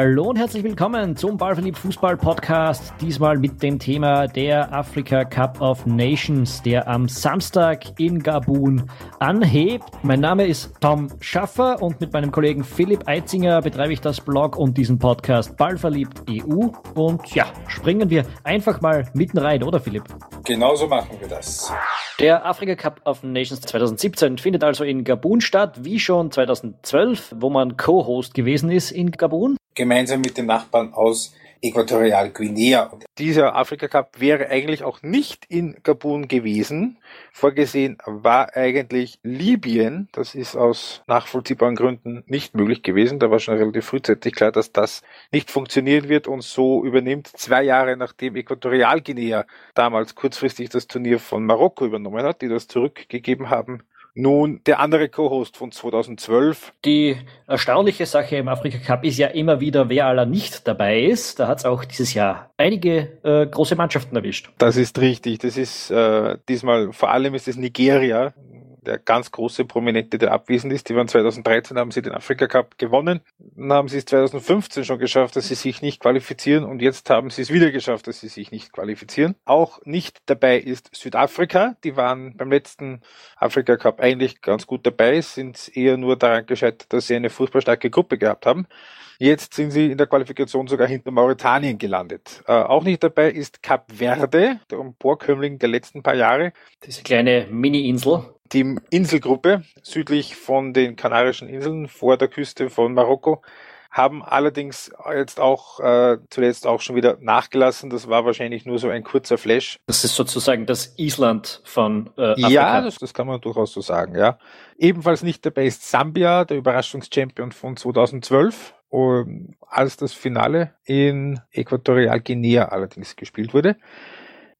Hallo und herzlich willkommen zum Ballverliebt Fußball Podcast. Diesmal mit dem Thema der Afrika Cup of Nations, der am Samstag in Gabun anhebt. Mein Name ist Tom Schaffer und mit meinem Kollegen Philipp Eitzinger betreibe ich das Blog und diesen Podcast Ballverliebt EU. Und ja, springen wir einfach mal mitten rein, oder Philipp? Genauso machen wir das. Der Afrika Cup of Nations 2017 findet also in Gabun statt, wie schon 2012, wo man Co-Host gewesen ist in Gabun gemeinsam mit den Nachbarn aus Äquatorialguinea. Dieser Afrika Cup wäre eigentlich auch nicht in Gabun gewesen. Vorgesehen war eigentlich Libyen. Das ist aus nachvollziehbaren Gründen nicht möglich gewesen. Da war schon relativ frühzeitig klar, dass das nicht funktionieren wird und so übernimmt zwei Jahre nachdem Äquatorialguinea damals kurzfristig das Turnier von Marokko übernommen hat, die das zurückgegeben haben, nun, der andere Co-Host von 2012. Die erstaunliche Sache im Afrika Cup ist ja immer wieder, wer aller nicht dabei ist. Da hat es auch dieses Jahr einige äh, große Mannschaften erwischt. Das ist richtig. Das ist äh, diesmal, vor allem ist es Nigeria, der ganz große Prominente, der abwesend ist. Die waren 2013, haben sie den Afrika Cup gewonnen. Dann haben sie es 2015 schon geschafft, dass sie sich nicht qualifizieren und jetzt haben sie es wieder geschafft, dass sie sich nicht qualifizieren. Auch nicht dabei ist Südafrika. Die waren beim letzten Afrika Cup eigentlich ganz gut dabei, sind eher nur daran gescheitert, dass sie eine fußballstarke Gruppe gehabt haben. Jetzt sind sie in der Qualifikation sogar hinter Mauretanien gelandet. Äh, auch nicht dabei ist Kap Verde, der Emporkömmling der letzten paar Jahre. Diese kleine Mini-Insel. Die Inselgruppe südlich von den Kanarischen Inseln vor der Küste von Marokko haben allerdings jetzt auch äh, zuletzt auch schon wieder nachgelassen. Das war wahrscheinlich nur so ein kurzer Flash. Das ist sozusagen das Island von äh, Afrika. Ja, das, das kann man durchaus so sagen, ja. Ebenfalls nicht dabei ist Sambia, der Überraschungschampion von 2012 als das Finale in Äquatorialguinea allerdings gespielt wurde.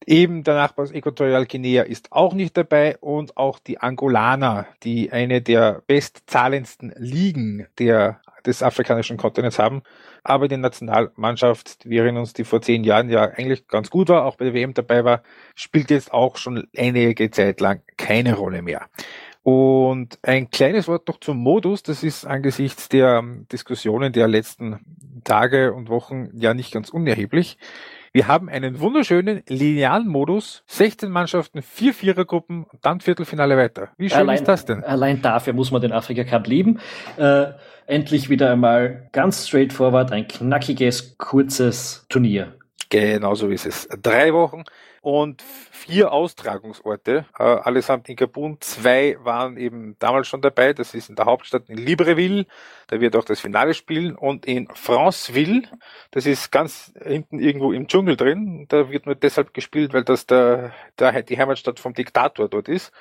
Eben der Nachbar Äquatorialguinea ist auch nicht dabei und auch die Angolaner, die eine der bestzahlendsten Ligen der, des afrikanischen Kontinents haben. Aber die Nationalmannschaft, wir erinnern uns, die vor zehn Jahren ja eigentlich ganz gut war, auch bei der WM dabei war, spielt jetzt auch schon einige Zeit lang keine Rolle mehr. Und ein kleines Wort noch zum Modus. Das ist angesichts der Diskussionen der letzten Tage und Wochen ja nicht ganz unerheblich. Wir haben einen wunderschönen linearen Modus, 16 Mannschaften, vier Vierergruppen, dann Viertelfinale weiter. Wie schön allein, ist das denn? Allein dafür muss man den Afrika Cup lieben. Äh, endlich wieder einmal ganz straightforward ein knackiges, kurzes Turnier. Genau so ist es. Drei Wochen und vier Austragungsorte, äh, allesamt in Gabun. Zwei waren eben damals schon dabei. Das ist in der Hauptstadt in Libreville. Da wird auch das Finale spielen. Und in Franceville, das ist ganz hinten irgendwo im Dschungel drin. Da wird nur deshalb gespielt, weil das der, der, die Heimatstadt vom Diktator dort ist.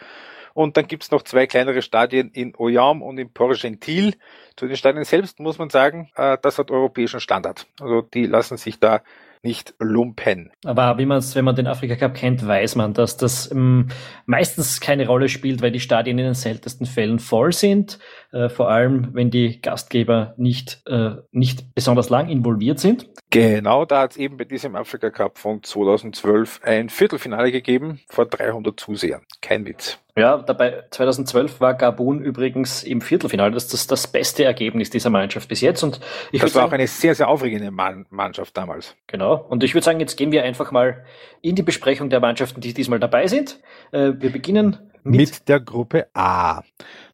Und dann gibt's noch zwei kleinere Stadien in Oyam und in Port-Gentil. Zu den Stadien selbst muss man sagen, äh, das hat europäischen Standard. Also die lassen sich da nicht lumpen. Aber wie man es, wenn man den Afrika Cup kennt, weiß man, dass das ähm, meistens keine Rolle spielt, weil die Stadien in den seltensten Fällen voll sind. Äh, vor allem, wenn die Gastgeber nicht, äh, nicht besonders lang involviert sind. Genau, da hat es eben bei diesem Afrika Cup von 2012 ein Viertelfinale gegeben vor 300 Zusehern. Kein Witz. Ja, dabei 2012 war Gabun übrigens im Viertelfinale. Das ist das, beste Ergebnis dieser Mannschaft bis jetzt. Und ich das war sagen, auch eine sehr, sehr aufregende Mannschaft damals. Genau. Und ich würde sagen, jetzt gehen wir einfach mal in die Besprechung der Mannschaften, die diesmal dabei sind. Äh, wir beginnen mit, mit der Gruppe A.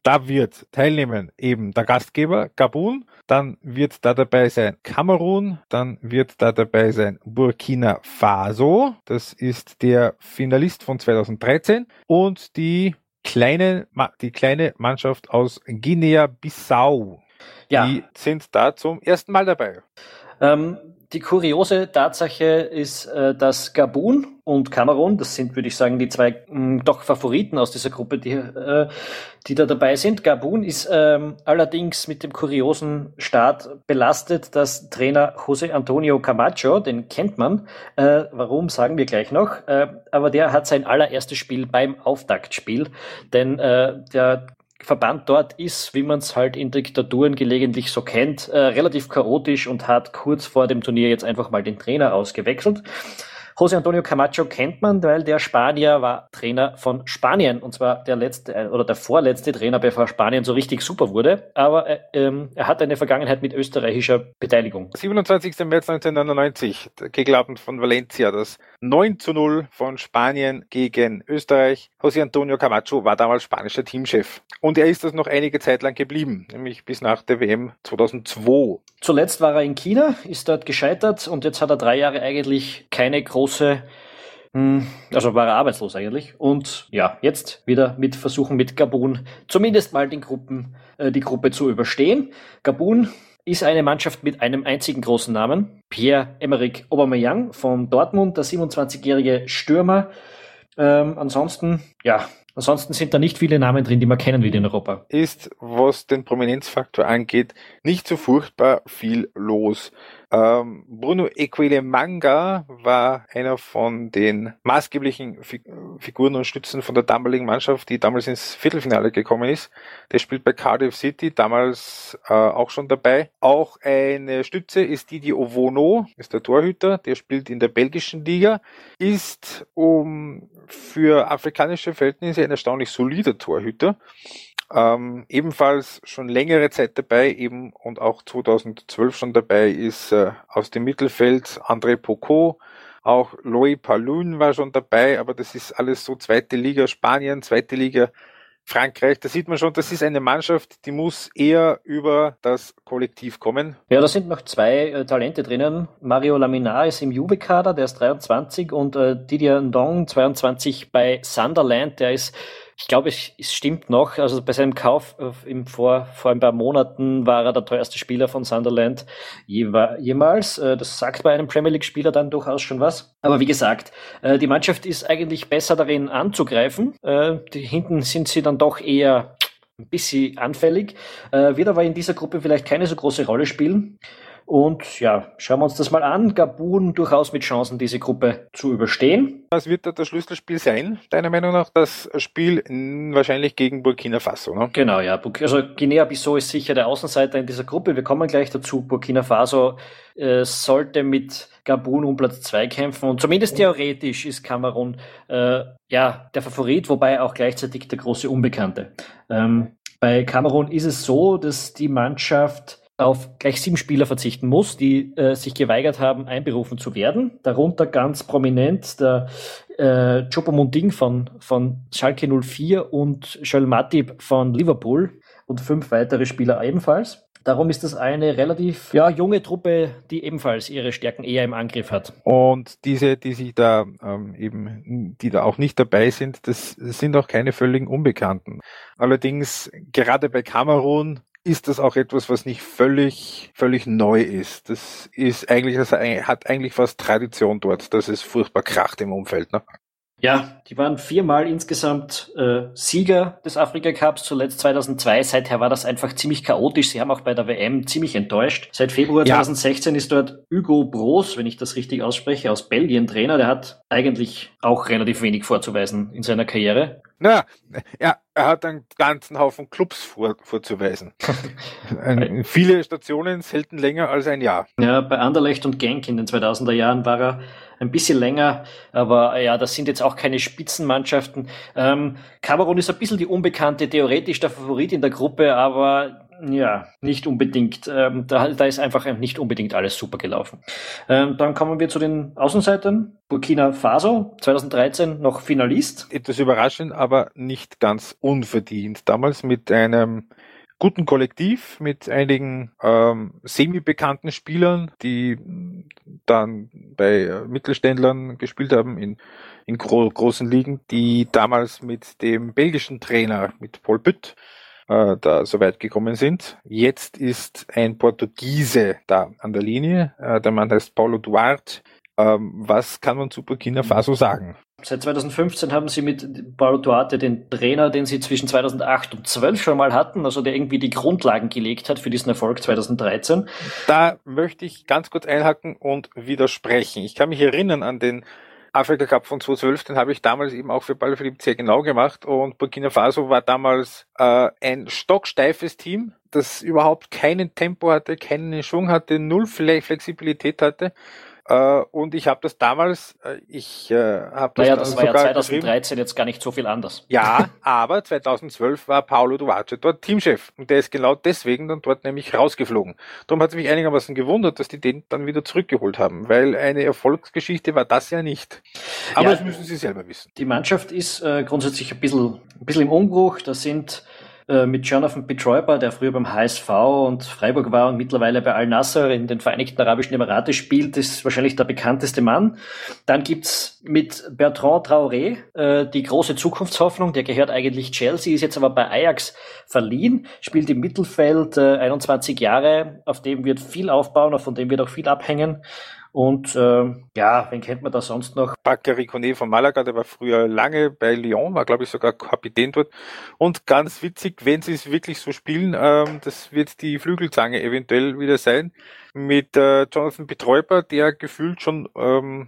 Da wird teilnehmen eben der Gastgeber Gabun, dann wird da dabei sein Kamerun, dann wird da dabei sein Burkina Faso, das ist der Finalist von 2013 und die kleine, die kleine Mannschaft aus Guinea-Bissau. Ja. Die sind da zum ersten Mal dabei. Ähm, die kuriose Tatsache ist, äh, dass Gabun und Kamerun, das sind, würde ich sagen, die zwei mh, doch Favoriten aus dieser Gruppe, die, äh, die da dabei sind. Gabun ist ähm, allerdings mit dem kuriosen Start belastet, dass Trainer José Antonio Camacho, den kennt man, äh, warum sagen wir gleich noch, aber der hat sein allererstes Spiel beim Auftaktspiel, denn der Verband dort ist, wie man es halt in Diktaturen gelegentlich so kennt, äh, relativ chaotisch und hat kurz vor dem Turnier jetzt einfach mal den Trainer ausgewechselt. José Antonio Camacho kennt man, weil der Spanier war Trainer von Spanien und zwar der letzte äh, oder der vorletzte Trainer, bevor Spanien so richtig super wurde. Aber äh, ähm, er hat eine Vergangenheit mit österreichischer Beteiligung. 27. März 1999, der Kegelabend von Valencia, das 9 zu 0 von Spanien gegen Österreich. José Antonio Camacho war damals spanischer Teamchef. Und er ist das noch einige Zeit lang geblieben, nämlich bis nach der WM 2002. Zuletzt war er in China, ist dort gescheitert und jetzt hat er drei Jahre eigentlich keine große hm, also war er arbeitslos eigentlich. Und ja, jetzt wieder mit Versuchen mit Gabun zumindest mal den Gruppen, äh, die Gruppe zu überstehen. Gabun ist eine Mannschaft mit einem einzigen großen Namen. Pierre-Emerick Aubameyang von Dortmund, der 27-jährige Stürmer. Ähm, ansonsten, ja, ansonsten sind da nicht viele Namen drin, die man kennen will in Europa. Ist, was den Prominenzfaktor angeht, nicht so furchtbar viel los. Ähm, Bruno Manga war einer von den maßgeblichen Figuren und Stützen von der damaligen Mannschaft, die damals ins Viertelfinale gekommen ist. Der spielt bei Cardiff City, damals äh, auch schon dabei. Auch eine Stütze ist Didi Ovono, ist der Torhüter, der spielt in der belgischen Liga, ist um für afrikanische Verhältnisse ein erstaunlich solider Torhüter. Ähm, ebenfalls schon längere Zeit dabei, eben und auch 2012 schon dabei ist äh, aus dem Mittelfeld André Pocot, auch Loïc Palun war schon dabei, aber das ist alles so zweite Liga Spanien, zweite Liga Frankreich, da sieht man schon, das ist eine Mannschaft, die muss eher über das Kollektiv kommen. Ja, da sind noch zwei äh, Talente drinnen. Mario Laminar ist im Juve-Kader, der ist 23 und äh, Didier Ndong, 22 bei Sunderland, der ist ich glaube, es, es stimmt noch. Also bei seinem Kauf äh, im vor, vor ein paar Monaten war er der teuerste Spieler von Sunderland jemals. Äh, das sagt bei einem Premier League-Spieler dann durchaus schon was. Aber wie gesagt, äh, die Mannschaft ist eigentlich besser darin anzugreifen. Die, hinten sind sie dann doch eher ein bisschen anfällig, wird aber in dieser Gruppe vielleicht keine so große Rolle spielen. Und ja, schauen wir uns das mal an. Gabun durchaus mit Chancen, diese Gruppe zu überstehen. Was wird da das Schlüsselspiel sein, deiner Meinung nach? Das Spiel wahrscheinlich gegen Burkina Faso, ne? Genau, ja. Also Guinea-Bissau ist sicher der Außenseiter in dieser Gruppe. Wir kommen gleich dazu. Burkina Faso äh, sollte mit Gabun um Platz zwei kämpfen. Und zumindest theoretisch ist Kamerun äh, ja der Favorit, wobei auch gleichzeitig der große Unbekannte. Ähm, bei Kamerun ist es so, dass die Mannschaft auf gleich sieben Spieler verzichten muss, die äh, sich geweigert haben, einberufen zu werden. Darunter ganz prominent der äh, Choupo-Moting von, von Schalke 04 und Joel Matip von Liverpool und fünf weitere Spieler ebenfalls. Darum ist das eine relativ ja, junge Truppe, die ebenfalls ihre Stärken eher im Angriff hat. Und diese, die sich da ähm, eben, die da auch nicht dabei sind, das sind auch keine völligen Unbekannten. Allerdings gerade bei Kamerun ist das auch etwas, was nicht völlig, völlig neu ist. Das ist eigentlich, das hat eigentlich fast Tradition dort, dass es furchtbar kracht im Umfeld. Ne? Ja, die waren viermal insgesamt äh, Sieger des Afrika Cups, zuletzt 2002. Seither war das einfach ziemlich chaotisch. Sie haben auch bei der WM ziemlich enttäuscht. Seit Februar ja. 2016 ist dort Hugo Bros, wenn ich das richtig ausspreche, aus Belgien Trainer. Der hat eigentlich auch relativ wenig vorzuweisen in seiner Karriere. Na, ja, er hat einen ganzen Haufen Clubs vor, vorzuweisen. viele Stationen, selten länger als ein Jahr. Ja, bei Anderlecht und Genk in den 2000er Jahren war er ein bisschen länger, aber ja, das sind jetzt auch keine Spitzenmannschaften. Ähm, Kamerun ist ein bisschen die unbekannte, theoretisch der Favorit in der Gruppe, aber ja, nicht unbedingt. Ähm, da, da ist einfach nicht unbedingt alles super gelaufen. Ähm, dann kommen wir zu den Außenseitern. Burkina Faso, 2013 noch Finalist. Etwas überraschend, aber nicht ganz unverdient. Damals mit einem guten Kollektiv, mit einigen ähm, semi-bekannten Spielern, die dann bei äh, Mittelständlern gespielt haben in, in gro großen Ligen, die damals mit dem belgischen Trainer, mit Paul Bütt, äh, da so weit gekommen sind. Jetzt ist ein Portugiese da an der Linie. Äh, der Mann heißt Paulo Duarte. Ähm, was kann man zu Burkina Faso sagen? Seit 2015 haben sie mit Paulo Duarte den Trainer, den sie zwischen 2008 und 2012 schon mal hatten, also der irgendwie die Grundlagen gelegt hat für diesen Erfolg 2013. Da möchte ich ganz kurz einhaken und widersprechen. Ich kann mich erinnern an den Afrika Cup von 2012, den habe ich damals eben auch für Ball Philipp sehr genau gemacht. Und Burkina Faso war damals äh, ein stocksteifes Team, das überhaupt keinen Tempo hatte, keinen Schwung hatte, null Flexibilität hatte Äh, und ich habe das damals, äh, ich äh, habe das Naja, das war ja 2013 jetzt gar nicht so viel anders. Ja, aber 2012 war Paulo Duarte dort Teamchef. Und der ist genau deswegen dann dort nämlich rausgeflogen. Darum hat es mich einigermaßen gewundert, dass die den dann wieder zurückgeholt haben, weil eine Erfolgsgeschichte war das ja nicht. Aber ja, das müssen Sie selber wissen. Die Mannschaft ist äh, grundsätzlich ein bisschen, ein bisschen im Umbruch. Da sind äh, mit Jonathan Petroipa, der früher beim HSV und Freiburg war und mittlerweile bei Al-Nasser in den Vereinigten Arabischen Emiraten spielt, ist wahrscheinlich der bekannteste Mann. Dann gibt's mit Bertrand Traoré äh, die große Zukunftshoffnung, der gehört eigentlich Chelsea, ist jetzt aber bei Ajax verliehen, spielt im Mittelfeld, äh, 21 Jahre, auf dem wird viel aufbauen, von dem wird auch viel abhängen. Und äh, ja, wen kennt man da sonst noch? Bakary Kone von Malaga, der war früher lange bei Lyon, war glaube ich sogar Kapitän dort. Und ganz witzig, wenn sie es wirklich so spielen, ähm, das wird die Flügelzange eventuell wieder sein, mit äh, Jonathan Betäuber, der gefühlt schon ähm,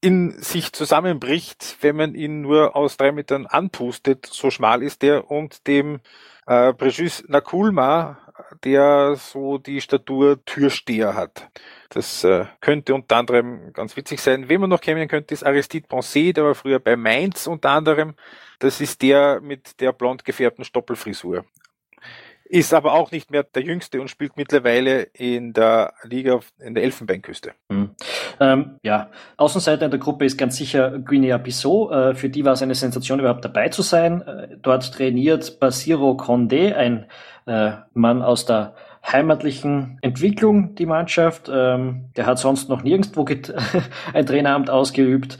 in sich zusammenbricht, wenn man ihn nur aus drei Metern anpustet, so schmal ist der, und dem äh, Brigitte Nakulma, der so die Statur Türsteher hat. Das äh, könnte unter anderem ganz witzig sein. Wen man noch kennen könnte, ist Aristide Ponce, der war früher bei Mainz unter anderem. Das ist der mit der blond gefärbten Stoppelfrisur. Ist aber auch nicht mehr der Jüngste und spielt mittlerweile in der Liga in der Elfenbeinküste. Mhm. Ähm, ja, Außenseiter in der Gruppe ist ganz sicher Guinea-Bissau. Äh, für die war es eine Sensation, überhaupt dabei zu sein. Äh, dort trainiert Basiro Condé, ein äh, Mann aus der heimatlichen Entwicklung, die Mannschaft. Ähm, der hat sonst noch nirgendwo ein Traineramt ausgeübt.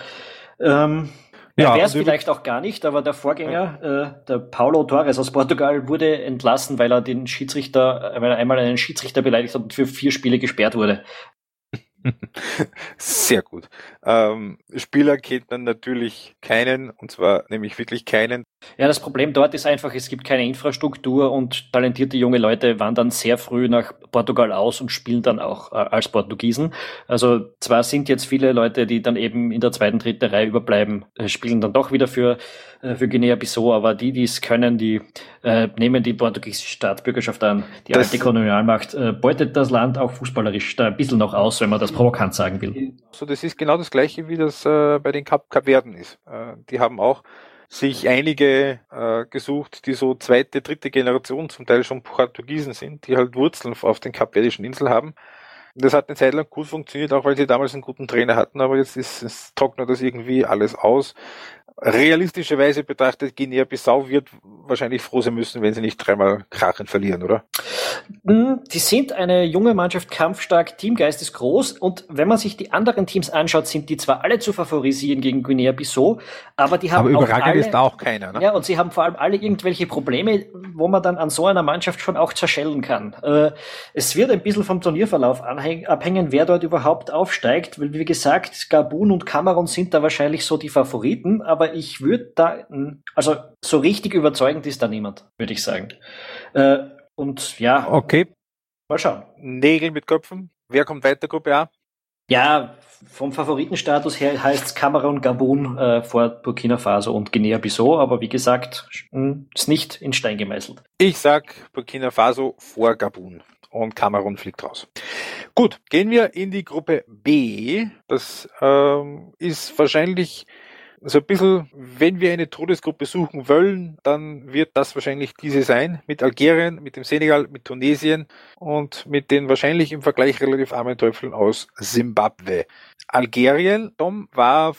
Ähm, ja, wäre es also vielleicht auch gar nicht, aber der Vorgänger, äh, der Paulo Torres aus Portugal, wurde entlassen, weil er den Schiedsrichter, weil er einmal einen Schiedsrichter beleidigt hat und für vier Spiele gesperrt wurde. Sehr gut. Ähm, Spieler kennt man natürlich keinen, und zwar nämlich wirklich keinen. Ja, das Problem dort ist einfach, es gibt keine Infrastruktur und talentierte junge Leute wandern sehr früh nach Portugal aus und spielen dann auch äh, als Portugiesen. Also zwar sind jetzt viele Leute, die dann eben in der zweiten, dritten Reihe überbleiben, äh, spielen dann doch wieder für, äh, für Guinea-Bissau, aber die, die es können, die äh, nehmen die portugiesische Staatsbürgerschaft an. Die das alte Kolonialmacht äh, beutet das Land auch fußballerisch da ein bisschen noch aus, wenn man das provokant sagen will. So, das ist genau das gleiche, wie das äh, bei den Kap Kapverden ist. Äh, die haben auch sich einige äh, gesucht, die so zweite, dritte Generation zum Teil schon Portugiesen sind, die halt Wurzeln auf den kapverdischen Inseln haben. Das hat eine Zeit lang gut funktioniert, auch weil sie damals einen guten Trainer hatten, aber jetzt ist, es trocknet das irgendwie alles aus realistischerweise betrachtet, Guinea-Bissau wird wahrscheinlich froh sein müssen, wenn sie nicht dreimal Krachen verlieren, oder? Hm, die sind eine junge Mannschaft, kampfstark, Teamgeist ist groß und wenn man sich die anderen Teams anschaut, sind die zwar alle zu favorisieren gegen Guinea-Bissau, aber die haben aber überragend alle, ist da auch keiner. Ne? Ja, und sie haben vor allem alle irgendwelche Probleme, wo man dann an so einer Mannschaft schon auch zerschellen kann. Äh, es wird ein bisschen vom Turnierverlauf abhängen, wer dort überhaupt aufsteigt, weil wie gesagt, Gabun und Kamerun sind da wahrscheinlich so die Favoriten, aber aber ich würde da, also so richtig überzeugend ist da niemand, würde ich sagen. Äh, und ja. Okay. Mal schauen. Nägel mit Köpfen. Wer kommt weiter, Gruppe A? Ja, vom Favoritenstatus her heißt es Kamerun, Gabun äh, vor Burkina Faso und Guinea-Bissau, aber wie gesagt, ist nicht in Stein gemeißelt. Ich sag Burkina Faso vor Gabun und Kamerun fliegt raus. Gut, gehen wir in die Gruppe B. Das ähm, ist wahrscheinlich so ein bisschen, wenn wir eine Todesgruppe suchen wollen, dann wird das wahrscheinlich diese sein, mit Algerien, mit dem Senegal, mit Tunesien und mit den wahrscheinlich im Vergleich relativ armen Teufeln aus Simbabwe. Algerien, Tom, war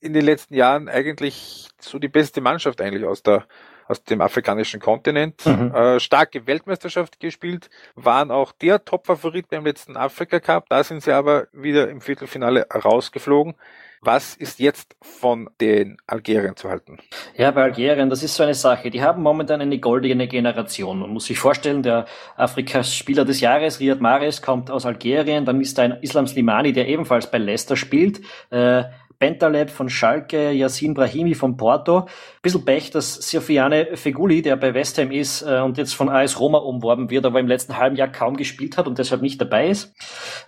in den letzten Jahren eigentlich so die beste Mannschaft eigentlich aus der aus dem afrikanischen Kontinent. Mhm. Äh, starke Weltmeisterschaft gespielt, waren auch der Top-Favorit beim letzten Afrika Cup. Da sind sie aber wieder im Viertelfinale rausgeflogen. Was ist jetzt von den Algerien zu halten? Ja, bei Algerien, das ist so eine Sache. Die haben momentan eine goldene Generation. Man muss sich vorstellen, der Afrikas Spieler des Jahres, Riyad Mahrez, kommt aus Algerien. Dann ist da ein Islam Slimani, der ebenfalls bei Leicester spielt. Äh, Bentaleb von Schalke, Yassin Brahimi von Porto. Bisschen Pech, dass Sofiane Feguli, der bei West Ham ist äh, und jetzt von AS Roma umworben wird, aber im letzten halben Jahr kaum gespielt hat und deshalb nicht dabei ist.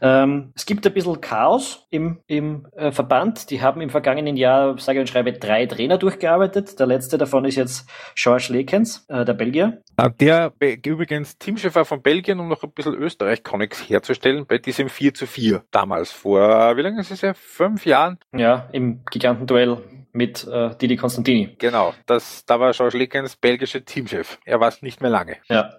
Ähm, es gibt ein bisschen Chaos im, im äh, Verband. Die haben im vergangenen Jahr, sage und schreibe, drei Trainer durchgearbeitet. Der letzte davon ist jetzt George Lekens, äh, der Belgier. Äh, der übrigens Teamchef war von Belgien, um noch ein bisschen Österreich-Connex herzustellen, bei diesem 4 zu 4 damals vor, wie lange ist es ja? Fünf Jahren? Ja, im Gigantenduell mit äh, Didi Konstantini. Genau, das, da war George Lickens belgischer Teamchef. Er war es nicht mehr lange. Ja,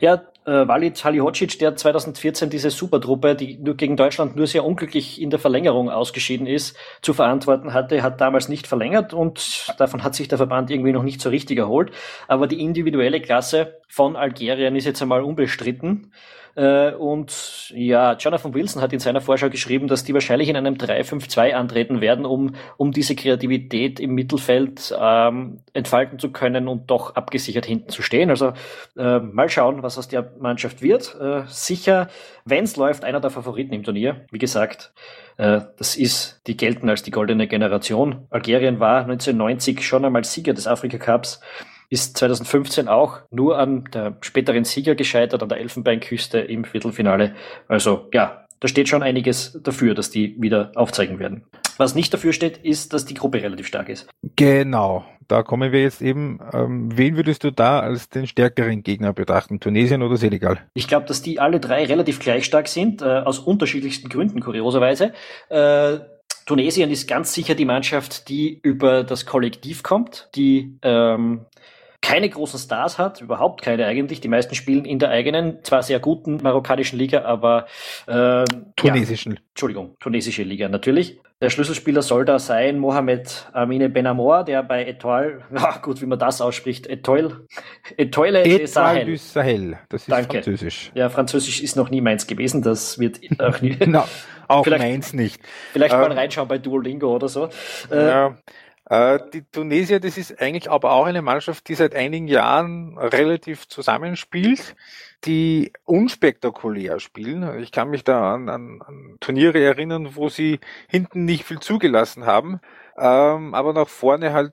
ja äh, Walid Halihocic, der 2014 diese Supertruppe, die nur gegen Deutschland nur sehr unglücklich in der Verlängerung ausgeschieden ist, zu verantworten hatte, hat damals nicht verlängert und davon hat sich der Verband irgendwie noch nicht so richtig erholt. Aber die individuelle Klasse von Algerien ist jetzt einmal unbestritten. Äh, und ja, Jonathan Wilson hat in seiner Vorschau geschrieben, dass die wahrscheinlich in einem 3-5-2 antreten werden, um, um diese Kreativität im Mittelfeld ähm, entfalten zu können und doch abgesichert hinten zu stehen. Also äh, mal schauen, was aus der Mannschaft wird. Äh, sicher, wenn es läuft, einer der Favoriten im Turnier. Wie gesagt, äh, das ist, die gelten als die goldene Generation. Algerien war 1990 schon einmal Sieger des Afrika Cups ist 2015 auch nur an der späteren Sieger gescheitert, an der Elfenbeinküste im Viertelfinale. Also ja, da steht schon einiges dafür, dass die wieder aufzeigen werden. Was nicht dafür steht, ist, dass die Gruppe relativ stark ist. Genau, da kommen wir jetzt eben. Ähm, wen würdest du da als den stärkeren Gegner betrachten? Tunesien oder Senegal? Ich glaube, dass die alle drei relativ gleich stark sind, äh, aus unterschiedlichsten Gründen, kurioserweise. Äh, Tunesien ist ganz sicher die Mannschaft, die über das Kollektiv kommt, die ähm, keine großen Stars hat, überhaupt keine eigentlich. Die meisten spielen in der eigenen, zwar sehr guten marokkanischen Liga, aber äh, tunesischen. Ja, Entschuldigung, tunesische Liga natürlich. Der Schlüsselspieler soll da sein Mohamed Amine Benamor, der bei Etoile, ja gut, wie man das ausspricht, Etoile, Etoile de Sahel. Du Sahel. Das ist Danke. Französisch. Ja, Französisch ist noch nie meins gewesen, das wird auch nie. no, auch meins nicht. Vielleicht ähm, mal reinschauen bei Duolingo oder so. Äh, ja. Äh, die Tunesier, das ist eigentlich aber auch eine Mannschaft, die seit einigen Jahren relativ zusammenspielt, die unspektakulär spielen. Ich kann mich da an, an, an Turniere erinnern, wo sie hinten nicht viel zugelassen haben, ähm, aber nach vorne halt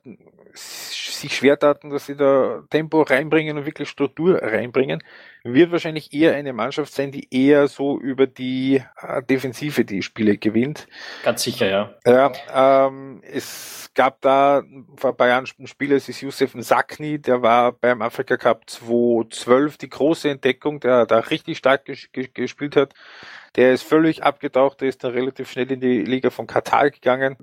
sich schwer taten, dass sie da Tempo reinbringen und wirklich Struktur reinbringen, wird wahrscheinlich eher eine Mannschaft sein, die eher so über die äh, Defensive die Spiele gewinnt. Ganz sicher, ja. Ja, ähm, es gab da vor ein paar Jahren einen Spieler, es ist Youssef Sakni, der war beim Afrika Cup 2012 die große Entdeckung, der da richtig stark ges gespielt hat. Der ist völlig abgetaucht, der ist dann relativ schnell in die Liga von Katar gegangen.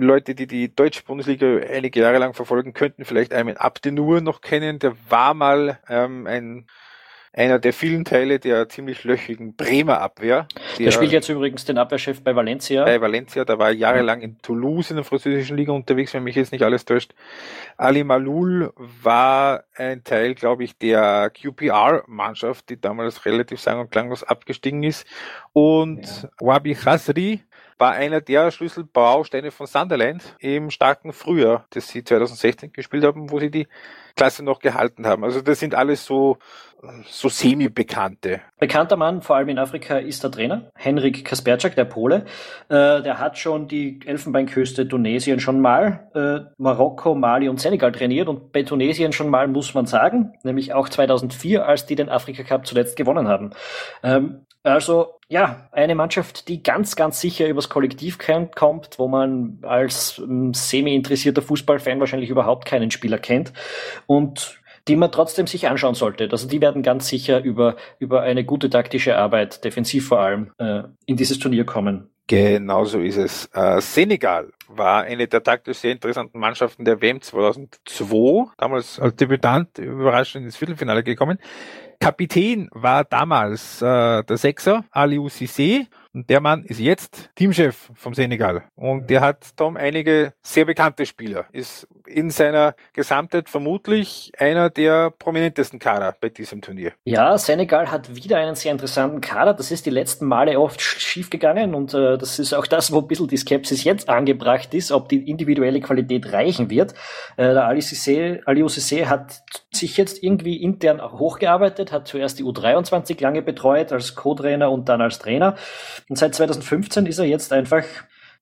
Leute, die die deutsche Bundesliga einige Jahre lang verfolgen, könnten vielleicht einen Abdenur noch kennen. Der war mal ähm, ein einer der vielen Teile der ziemlich löchigen Bremer Abwehr. Der spielt jetzt übrigens den Abwehrchef bei Valencia. Bei Valencia, da war er jahrelang in Toulouse in der französischen Liga unterwegs, wenn mich jetzt nicht alles täuscht. Ali Malul war ein Teil, glaube ich, der QPR-Mannschaft, die damals relativ sang- und klanglos abgestiegen ist. Und ja. Wabi Khasri war einer der Schlüsselbausteine von Sunderland im starken Frühjahr, das sie 2016 gespielt haben, wo sie die Klasse noch gehalten haben. Also das sind alles so, so semi-bekannte. Bekannter Mann, vor allem in Afrika, ist der Trainer, Henrik Kasperczak, der Pole. Äh, der hat schon die Elfenbeinküste Tunesien schon mal, äh, Marokko, Mali und Senegal trainiert und bei Tunesien schon mal, muss man sagen, nämlich auch 2004, als die den Afrika Cup zuletzt gewonnen haben. Ähm, also ja, eine Mannschaft, die ganz, ganz sicher übers Kollektiv kommt, wo man als ähm, semi-interessierter Fußballfan wahrscheinlich überhaupt keinen Spieler kennt und die man trotzdem sich anschauen sollte. Also die werden ganz sicher über, über eine gute taktische Arbeit, defensiv vor allem, äh, in dieses Turnier kommen. Genau so ist es. Äh, Senegal war eine der taktisch sehr interessanten Mannschaften der WM 2002, damals als Debütant überraschend ins Viertelfinale gekommen. Kapitän war damals äh, der Sechser, Aliou Cissé. Und der Mann ist jetzt Teamchef vom Senegal. Und der hat Tom einige sehr bekannte Spieler. Ist in seiner Gesamtheit vermutlich einer der prominentesten Kader bei diesem Turnier. Ja, Senegal hat wieder einen sehr interessanten Kader. Das ist die letzten Male oft schiefgegangen und äh, das ist auch das, wo ein bisschen die Skepsis jetzt angebracht ist, ob die individuelle Qualität reichen wird. Äh, der Ali Cissé hat sich jetzt irgendwie intern hochgearbeitet, hat zuerst die U23 lange betreut als Co-Trainer und dann als Trainer. Und seit 2015 ist er jetzt einfach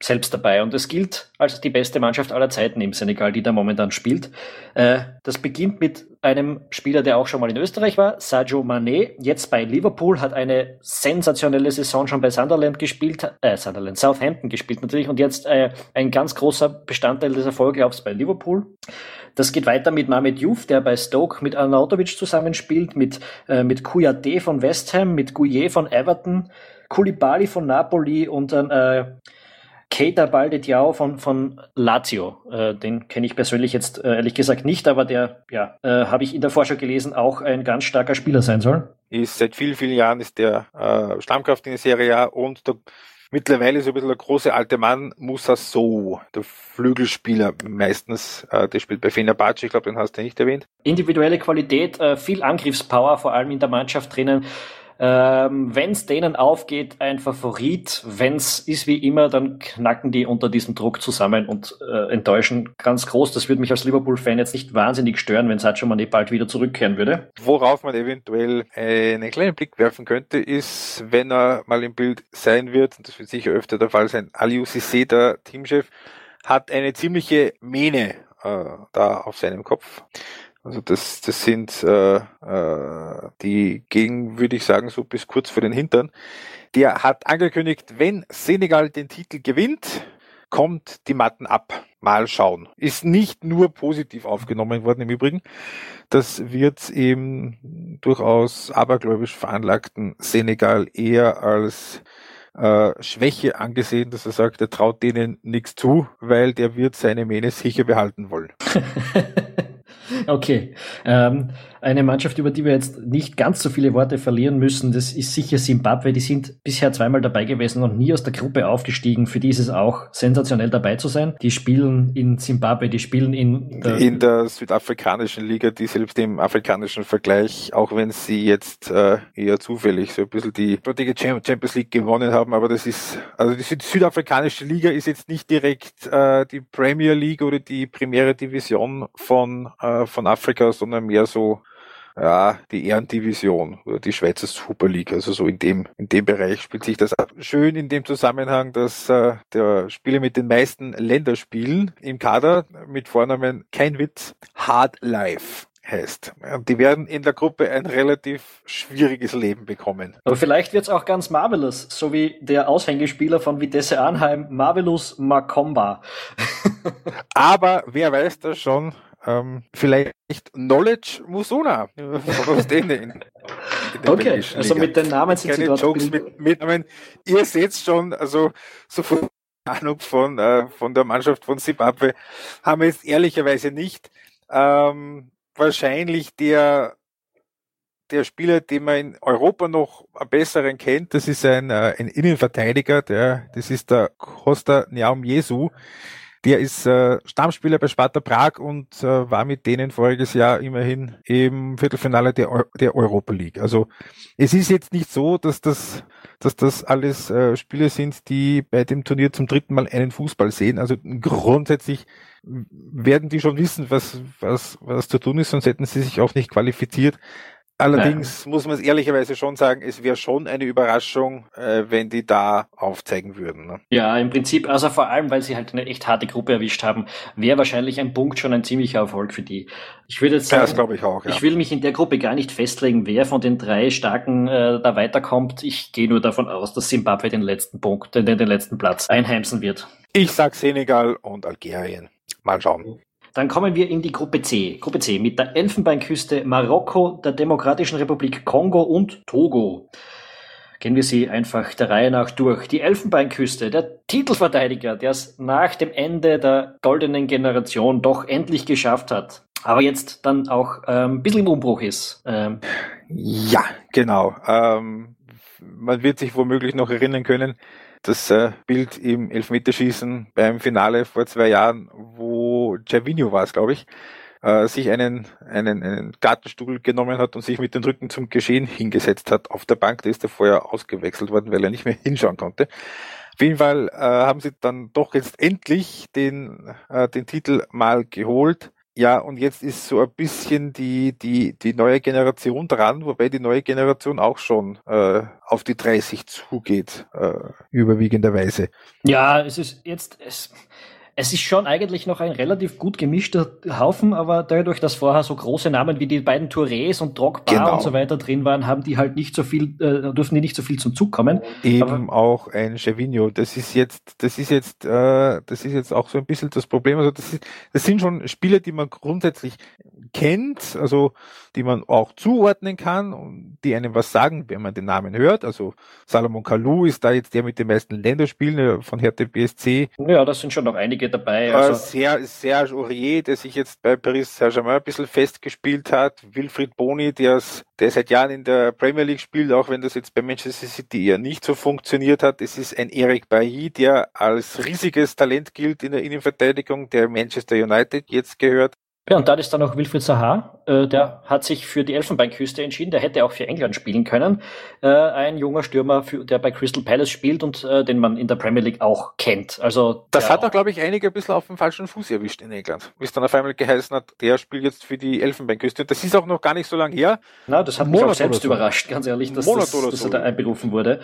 selbst dabei. Und es gilt als die beste Mannschaft aller Zeiten im Senegal, die da momentan spielt. Äh, das beginnt mit einem Spieler, der auch schon mal in Österreich war, Sadio Mané, jetzt bei Liverpool, hat eine sensationelle Saison schon bei Sunderland gespielt, äh, Sunderland, Southampton gespielt natürlich und jetzt äh, ein ganz großer Bestandteil des Erfolgs bei Liverpool. Das geht weiter mit Mahmed Youf, der bei Stoke mit Arnautovic zusammenspielt, mit, äh, mit Kouyaté von West Ham, mit Gouillet von Everton, Koulibaly von Napoli und dann äh, Keita Balde Diao von, von Lazio. Äh, den kenne ich persönlich jetzt äh, ehrlich gesagt nicht, aber der, ja, äh, habe ich in der Vorschau gelesen, auch ein ganz starker Spieler sein soll. Ist seit vielen, vielen Jahren ist der äh, Stammkraft in der Serie A und der Mittlerweile so ein bisschen der große alte Mann, Musa So, der Flügelspieler meistens, äh, der spielt bei Fenerbahce, ich glaube, den hast du nicht erwähnt. Individuelle Qualität, äh, viel Angriffspower, vor allem in der Mannschaft drinnen. Ähm, wenn es denen aufgeht, ein Favorit. Wenn es ist wie immer, dann knacken die unter diesem Druck zusammen und äh, enttäuschen ganz groß. Das würde mich als Liverpool-Fan jetzt nicht wahnsinnig stören, wenn Sadio Mane bald wieder zurückkehren würde. Worauf man eventuell einen kleinen Blick werfen könnte, ist, wenn er mal im Bild sein wird, und das wird sicher öfter der Fall sein, Aliou Cissé, der Teamchef, hat eine ziemliche Mähne äh, da auf seinem Kopf. Also das, das sind äh, äh, die gegen, würde ich sagen, so bis kurz vor den Hintern. Der hat angekündigt, wenn Senegal den Titel gewinnt, kommt die Matten ab. Mal schauen. Ist nicht nur positiv aufgenommen worden im Übrigen. Das wird eben durchaus abergläubisch veranlagten Senegal eher als äh, Schwäche angesehen, dass er sagt, er traut denen nichts zu, weil der wird seine Mähne sicher behalten wollen. Okay. Ähm, eine Mannschaft, über die wir jetzt nicht ganz so viele Worte verlieren müssen, das ist sicher Simbabwe. Die sind bisher zweimal dabei gewesen und nie aus der Gruppe aufgestiegen. Für die ist es auch sensationell dabei zu sein. Die spielen in Simbabwe, die spielen in der, in der südafrikanischen Liga, die selbst im afrikanischen Vergleich, auch wenn sie jetzt äh, eher zufällig so ein bisschen die dortige Champions League gewonnen haben, aber das ist, also die südafrikanische Liga ist jetzt nicht direkt äh, die Premier League oder die primäre Division von, äh, von Afrika, sondern mehr so ja, die Ehrendivision oder die Schweizer Super League. Also so in dem, in dem Bereich spielt sich das ab. Schön in dem Zusammenhang, dass äh, der Spieler mit den meisten Länderspielen im Kader mit Vornamen kein Witz Hard Life heißt. Die werden in der Gruppe ein relativ schwieriges Leben bekommen. Aber vielleicht wird es auch ganz marvelous, so wie der Aushängespieler von Vitesse Arnheim, Marvelous Makomba. Aber wer weiß das schon, ähm, vielleicht Knowledge Musona aus denen. In, okay, also mit den Namen sind Keine Sie Jokes mit, mit Namen. Ihr seht schon, also so von Ahnung von, äh, von der Mannschaft von Zimbabwe haben wir jetzt ehrlicherweise nicht. Ähm, wahrscheinlich der der Spieler, den man in Europa noch am besseren kennt, das ist ein, äh, ein Innenverteidiger, der, das ist der Costa Niaum Jesu. Der ist äh, Stammspieler bei Sparta Prag und äh, war mit denen voriges Jahr immerhin im Viertelfinale der, der Europa League. Also es ist jetzt nicht so, dass das, dass das alles äh, Spieler sind, die bei dem Turnier zum dritten Mal einen Fußball sehen. Also grundsätzlich werden die schon wissen, was, was, was zu tun ist, sonst hätten sie sich auch nicht qualifiziert. Allerdings ja. muss man es ehrlicherweise schon sagen, es wäre schon eine Überraschung, äh, wenn die da aufzeigen würden. Ne? Ja, im Prinzip, also vor allem, weil sie halt eine echt harte Gruppe erwischt haben, wäre wahrscheinlich ein Punkt schon ein ziemlicher Erfolg für die. Ich würde jetzt sagen, ja, das glaube ich auch. Ja. Ich will mich in der Gruppe gar nicht festlegen, wer von den drei Starken äh, da weiterkommt. Ich gehe nur davon aus, dass Zimbabwe den letzten Punkt, den, den letzten Platz einheimsen wird. Ich sag Senegal und Algerien. Mal schauen. Dann kommen wir in die Gruppe C. Gruppe C mit der Elfenbeinküste, Marokko, der Demokratischen Republik Kongo und Togo. Gehen wir sie einfach der Reihe nach durch. Die Elfenbeinküste, der Titelverteidiger, der es nach dem Ende der goldenen Generation doch endlich geschafft hat. Aber jetzt dann auch ähm, ein bisschen im Umbruch ist. Ähm. Ja, genau. Ähm, man wird sich womöglich noch erinnern können, das äh, Bild im Elfmeterschießen beim Finale vor zwei Jahren, wo Gervinho war es, glaube ich, äh, sich einen, einen, einen Gartenstuhl genommen hat und sich mit dem Rücken zum Geschehen hingesetzt hat auf der Bank. Da ist er vorher ausgewechselt worden, weil er nicht mehr hinschauen konnte. Auf jeden Fall äh, haben sie dann doch jetzt endlich den, äh, den Titel mal geholt. Ja, und jetzt ist so ein bisschen die, die, die neue Generation dran, wobei die neue Generation auch schon äh, auf die 30 zugeht, äh, überwiegenderweise. Ja, es ist jetzt, es, es ist schon eigentlich noch ein relativ gut gemischter Haufen, aber dadurch, dass vorher so große Namen wie die beiden Tourés und Drogba Genau. und so weiter drin waren, haben die halt nicht so viel, äh, dürfen die nicht so viel zum Zug kommen. Eben auch ein Gervinho. Das ist jetzt, das ist jetzt, äh, das ist jetzt auch so ein bisschen das Problem. Also das, ist, das sind schon Spieler, die man grundsätzlich kennt, also die man auch zuordnen kann und die einem was sagen, wenn man den Namen hört. Also Salomon Kalou ist da jetzt der mit den meisten Länderspielen äh, von Hertha BSC. Ja, da sind schon noch einige dabei. Äh, Also, Ser Serge Aurier, der sich jetzt bei Paris Saint-Germain ein bisschen festgespielt hat. Wilfried Boni, der, der seit Jahren in der Premier League spielt, auch wenn das jetzt bei Manchester City eher nicht so funktioniert hat. Es ist ein Eric Bailly, der als riesiges Talent gilt in der Innenverteidigung, der Manchester United jetzt gehört. Ja, und dann ist da noch Wilfried Zaha, äh, der hat sich für die Elfenbeinküste entschieden, der hätte auch für England spielen können. Äh, ein junger Stürmer, für, der bei Crystal Palace spielt und äh, den man in der Premier League auch kennt. Also Das hat auch, glaube ich, einige ein bisschen auf dem falschen Fuß erwischt in England. Wie es dann auf einmal geheißen hat, der spielt jetzt für die Elfenbeinküste. Das ist auch noch gar nicht so lange her. Na, das hat Einen mich auch Monat selbst so. überrascht, ganz ehrlich, dass, Monat das, dass er da einberufen wurde.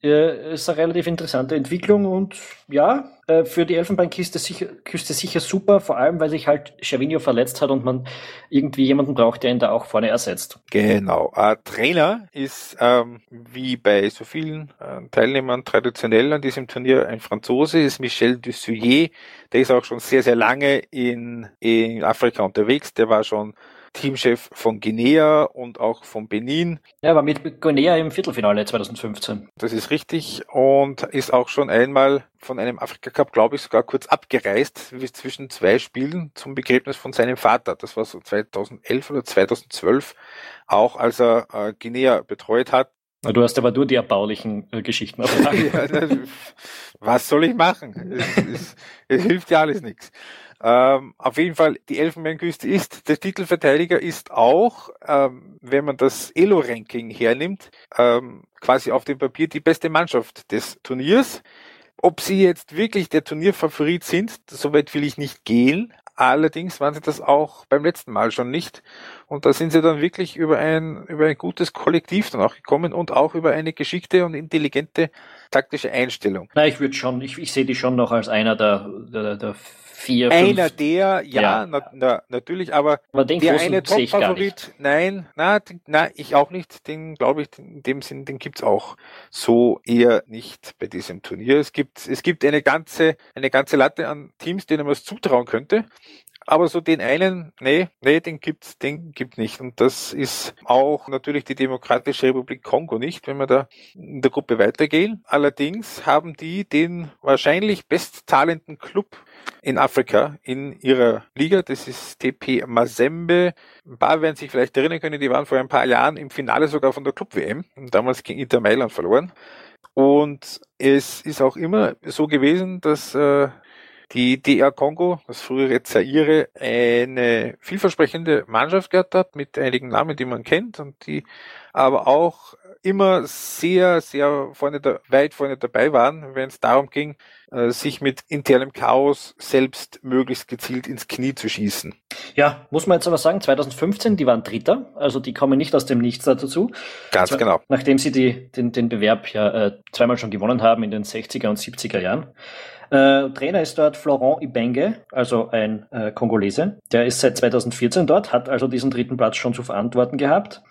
Äh, ist eine relativ interessante Entwicklung und ja, äh, für die Elfenbeinküste sicher, sicher super, vor allem weil sich halt Cervinho verletzt hat und man irgendwie jemanden braucht, der ihn da auch vorne ersetzt. Genau. Äh, Trainer ist ähm, wie bei so vielen äh, Teilnehmern traditionell an diesem Turnier ein Franzose, ist Michel Dussuyer. Der ist auch schon sehr, sehr lange in, in Afrika unterwegs. Der war schon Teamchef von Guinea und auch von Benin. Er war mit Guinea im Viertelfinale 2015. Das ist richtig und ist auch schon einmal von einem Afrika Cup, glaube ich, sogar kurz abgereist wie zwischen zwei Spielen zum Begräbnis von seinem Vater. Das war so 2011 oder 2012, auch als er äh, Guinea betreut hat. Du hast aber nur die erbaulichen äh, Geschichten ja, was soll ich machen? Es, es, es hilft ja alles nichts. Ähm, auf jeden Fall, die Elfenbeinküste ist, der Titelverteidiger ist auch, ähm, wenn man das Elo-Ranking hernimmt, ähm, quasi auf dem Papier die beste Mannschaft des Turniers. Ob sie jetzt wirklich der Turnierfavorit sind, soweit will ich nicht gehen. Allerdings waren sie das auch beim letzten Mal schon nicht. Und da sind sie dann wirklich über ein, über ein gutes Kollektiv dann auch gekommen und auch über eine geschickte und intelligente taktische Einstellung. Na, ich würde schon, ich, ich sehe die schon noch als einer der, der, der vier, Einer fünf. der, ja, Ja. Na, na, natürlich, aber Aber der eine. Top-Favorit, nein, na, den- na, ich auch nicht, den glaube ich, in dem Sinn, den gibt's auch so eher nicht bei diesem Turnier. Es gibt, es gibt eine ganze, eine ganze Latte an Teams, denen man es zutrauen könnte. Aber so den einen, nee, nee, den gibt's, den gibt nicht. Und das ist auch natürlich die Demokratische Republik Kongo nicht, wenn wir da in der Gruppe weitergehen. Allerdings haben die den wahrscheinlich bestzahlenden Club in Afrika in ihrer Liga. Das ist TP Mazembe. Ein paar werden sich vielleicht erinnern können, die waren vor ein paar Jahren im Finale sogar von der Club-WM. Damals gegen Inter Mailand verloren. Und es ist auch immer so gewesen, dass äh, die DR Kongo, das frühere Zaire, eine vielversprechende Mannschaft gehabt hat mit einigen Namen, die man kennt und die aber auch immer sehr, sehr vorne da, weit vorne dabei waren, wenn es darum ging, äh, sich mit internem Chaos selbst möglichst gezielt ins Knie zu schießen. Ja, muss man jetzt aber sagen, 2015, die waren Dritter, also die kommen nicht aus dem Nichts dazu. Ganz Zwei- genau. Nachdem sie die, den, den Bewerb ja äh, zweimal schon gewonnen haben in den 60er und 70er Jahren. Äh, Trainer ist dort Florent Ibenge, also ein äh, Kongolese. Der ist seit 2014 dort, hat also diesen dritten Platz schon zu verantworten gehabt.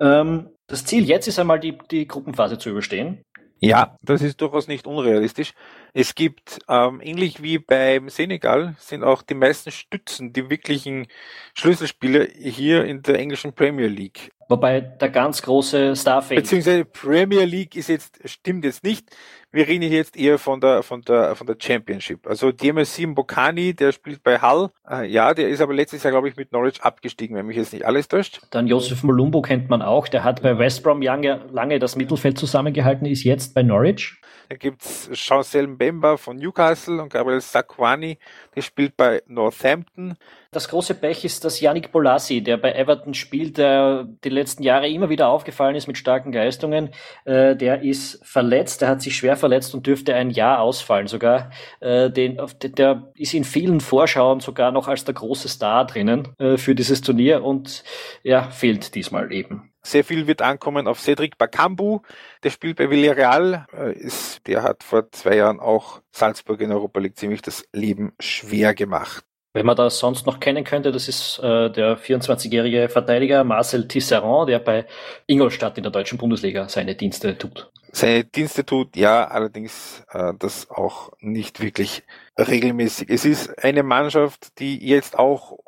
Ähm, das Ziel jetzt ist einmal die, die Gruppenphase zu überstehen. Ja, das ist durchaus nicht unrealistisch. Es gibt, ähm, ähnlich wie beim Senegal, sind auch die meisten Stützen, die wirklichen Schlüsselspieler hier in der englischen Premier League. Wobei der ganz große Star fehlt. Beziehungsweise Premier League ist jetzt, stimmt jetzt nicht. Wir reden hier jetzt eher von der, von der, von der Championship. Also DMSC Mbokani, der spielt bei Hull. Äh, ja, der ist aber letztes Jahr, glaube ich, mit Norwich abgestiegen, wenn mich jetzt nicht alles täuscht. Dann Josef Molumbo kennt man auch. Der hat bei West Brom lange, lange das Mittelfeld zusammengehalten, ist jetzt bei Norwich. Da gibt's Chancel Mbemba von Newcastle und Gabriel Sakwani, der spielt bei Northampton. Das große Pech ist, dass Yannick Bolassi, der bei Everton spielt, der die letzten Jahre immer wieder aufgefallen ist mit starken Leistungen, äh, der ist verletzt, der hat sich schwer verletzt und dürfte ein Jahr ausfallen sogar. Äh, den, der ist in vielen Vorschauen sogar noch als der große Star drinnen äh, für dieses Turnier und ja, fehlt diesmal eben. Sehr viel wird ankommen auf Cedric Bakambu, der spielt bei Villarreal, äh, der hat vor zwei Jahren auch Salzburg in Europa League ziemlich das Leben schwer gemacht. Wenn man das sonst noch kennen könnte, das ist äh, der 24-jährige Verteidiger Marcel Tisserand, der bei Ingolstadt in der deutschen Bundesliga seine Dienste tut. Seine Dienste tut, ja, allerdings äh, das auch nicht wirklich regelmäßig. Es ist eine Mannschaft, die jetzt auch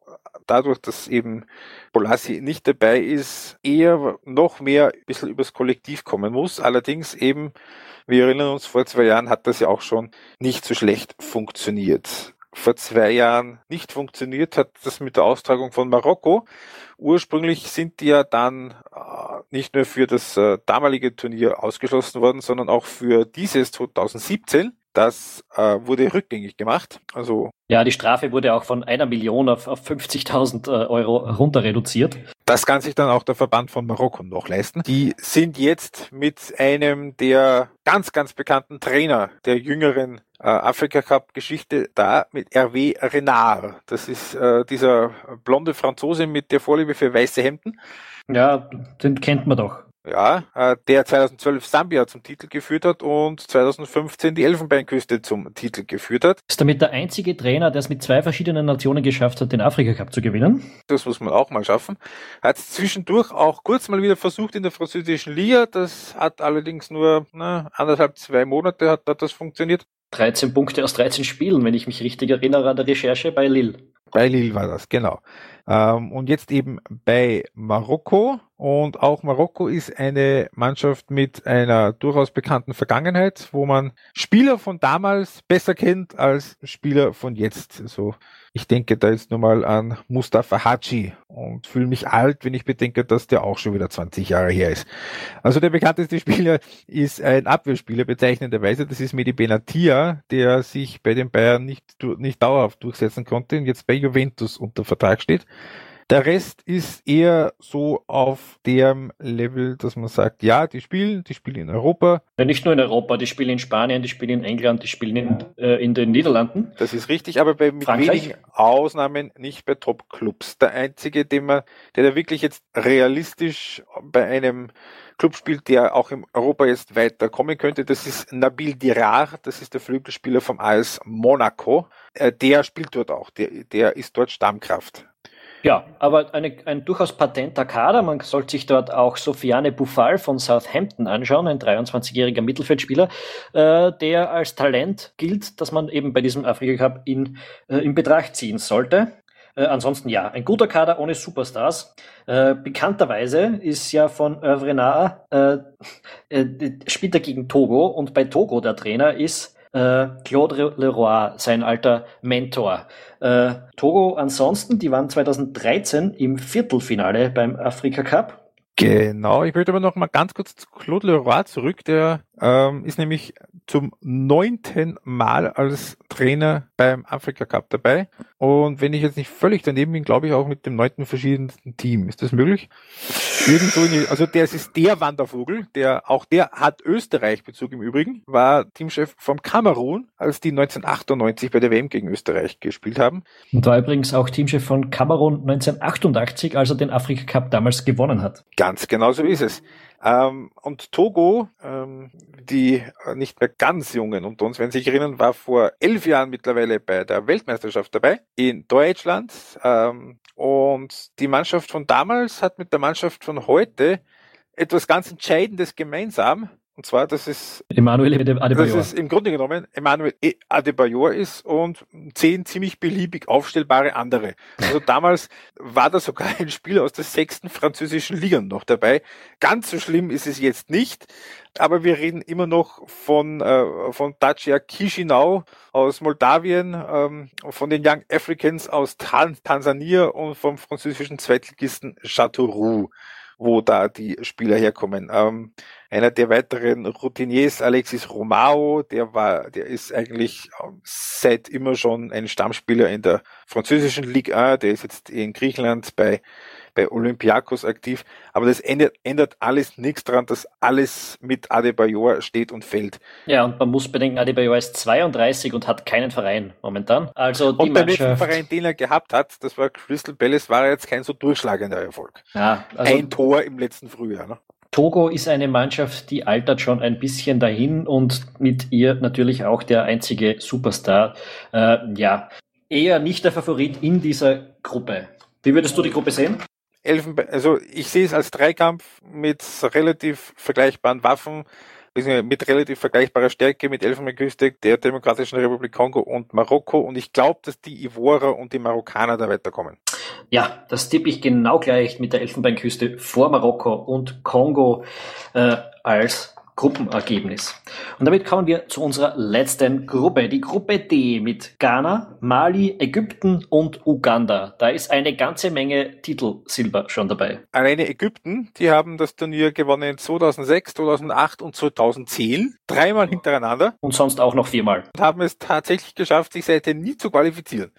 dadurch, dass eben Bolassi nicht dabei ist, eher noch mehr ein bisschen übers Kollektiv kommen muss. Allerdings eben, wir erinnern uns, vor zwei Jahren hat das ja auch schon nicht so schlecht funktioniert vor zwei Jahren nicht funktioniert hat, das mit der Austragung von Marokko. Ursprünglich sind die ja dann äh, nicht nur für das äh, damalige Turnier ausgeschlossen worden, sondern auch für dieses 2017. Das äh, wurde rückgängig gemacht. Also ja, die Strafe wurde auch von einer Million auf, auf 50.000 äh, Euro runter reduziert. Das kann sich dann auch der Verband von Marokko noch leisten. Die sind jetzt mit einem der ganz, ganz bekannten Trainer der jüngeren äh, Afrika Cup Geschichte da mit Hervé Renard. Das ist äh, dieser blonde Franzose mit der Vorliebe für weiße Hemden. Ja, den kennt man doch. Ja, äh, der 2012 Sambia zum Titel geführt hat und 2015 die Elfenbeinküste zum Titel geführt hat. Ist damit der einzige Trainer, der es mit zwei verschiedenen Nationen geschafft hat, den Afrika Cup zu gewinnen? Das muss man auch mal schaffen. Hat es zwischendurch auch kurz mal wieder versucht in der französischen Liga. Das hat allerdings nur na, anderthalb, zwei Monate hat, hat das funktioniert. 13 Punkte aus 13 Spielen, wenn ich mich richtig erinnere an der Recherche bei Lille. Bei Lille war das, genau. Ähm, und jetzt eben bei Marokko. Und auch Marokko ist eine Mannschaft mit einer durchaus bekannten Vergangenheit, wo man Spieler von damals besser kennt als Spieler von jetzt. Also ich denke da jetzt nur mal an Mustafa Haji und fühle mich alt, wenn ich bedenke, dass der auch schon wieder 20 Jahre her ist. Also der bekannteste Spieler ist ein Abwehrspieler bezeichnenderweise. Das ist Medi Benatia, der sich bei den Bayern nicht, nicht dauerhaft durchsetzen konnte und jetzt bei Juventus unter Vertrag steht. Der Rest ist eher so auf dem Level, dass man sagt, ja, die spielen, die spielen in Europa. Ja, nicht nur in Europa, die spielen in Spanien, die spielen in England, die spielen in, äh, in den Niederlanden. Das ist richtig, aber bei mit wenigen Ausnahmen nicht bei Top-Clubs. Der einzige, den man, der da wirklich jetzt realistisch bei einem Club spielt, der auch in Europa jetzt weiterkommen könnte, das ist Nabil Dirar, das ist der Flügelspieler vom AS Monaco. Äh, der spielt dort auch, der, der ist dort Stammkraft. Ja, aber eine, ein durchaus patenter Kader. Man sollte sich dort auch Sofiane Buffal von Southampton anschauen, ein 23-jähriger Mittelfeldspieler, äh, der als Talent gilt, dass man eben bei diesem Afrika Cup in, äh, in Betracht ziehen sollte. Äh, ansonsten ja, ein guter Kader ohne Superstars. Äh, bekannterweise ist ja von Övrenard, äh, äh, spielt er gegen Togo und bei Togo der Trainer ist äh, Claude Leroy, sein alter Mentor. Äh, Togo ansonsten, die waren 2013 im Viertelfinale beim Afrika Cup. Genau, ich möchte aber noch mal ganz kurz zu Claude Leroy zurück, der ähm, ist nämlich zum neunten Mal als Trainer beim Afrika Cup dabei. Und wenn ich jetzt nicht völlig daneben bin, glaube ich auch mit dem neunten verschiedensten Team. Ist das möglich? Irgendwo in die, also der ist der Wandervogel, der auch der hat Österreich-Bezug im Übrigen, war Teamchef vom Kamerun, als die 1998 bei der WM gegen Österreich gespielt haben. Und war übrigens auch Teamchef von Kamerun 1988, als er den Afrika Cup damals gewonnen hat. Ganz genau so ist es. Ähm, und Togo, ähm, die nicht mehr ganz jungen und uns, wenn Sie sich erinnern, war vor elf Jahren mittlerweile bei der Weltmeisterschaft dabei in Deutschland. Ähm, und die Mannschaft von damals hat mit der Mannschaft von heute etwas ganz Entscheidendes gemeinsam. Und zwar, dass es, Emmanuel Adebayor. dass es im Grunde genommen Emmanuel e. Adebayor ist und zehn ziemlich beliebig aufstellbare andere. Also damals war da sogar ein Spieler aus der sechsten französischen Liga noch dabei. Ganz so schlimm ist es jetzt nicht, aber wir reden immer noch von, äh, von Dacia Chisinau aus Moldawien, ähm, von den Young Africans aus Tan Tansania und vom französischen Zweitligisten Châteauroux wo da die Spieler herkommen. Ähm, einer der weiteren Routiniers, Alexis Romao, der war, der ist eigentlich ähm, seit immer schon ein Stammspieler in der französischen Ligue 1, der ist jetzt in Griechenland bei bei Olympiakos aktiv. Aber das ändert, ändert alles nichts daran, dass alles mit Adebayor steht und fällt. Ja, und man muss bedenken, Adebayor ist 32 und hat keinen Verein momentan. Also die und der letzte Verein, den er gehabt hat, das war Crystal Palace, war jetzt kein so durchschlagender Erfolg. Ja, also Ein Tor im letzten Frühjahr. Ne? Togo ist eine Mannschaft, die altert schon ein bisschen dahin und mit ihr natürlich auch der einzige Superstar. Äh, ja, eher nicht der Favorit in dieser Gruppe. Wie würdest du die Gruppe sehen? Elfenbe also ich sehe es als Dreikampf mit relativ vergleichbaren Waffen, mit relativ vergleichbarer Stärke mit Elfenbeinküste, der Demokratischen Republik Kongo und Marokko. Und ich glaube, dass die Ivorer und die Marokkaner da weiterkommen. Ja, das tippe ich genau gleich mit der Elfenbeinküste vor Marokko und Kongo äh, als Gruppenergebnis. Und damit kommen wir zu unserer letzten Gruppe, die Gruppe D mit Ghana, Mali, Ägypten und Uganda. Da ist eine ganze Menge Titel Silber schon dabei. Alleine Ägypten, die haben das Turnier gewonnen 2006, 2008 und 2010, dreimal hintereinander. Und sonst auch noch viermal. Und haben es tatsächlich geschafft, sich seitdem nie zu qualifizieren.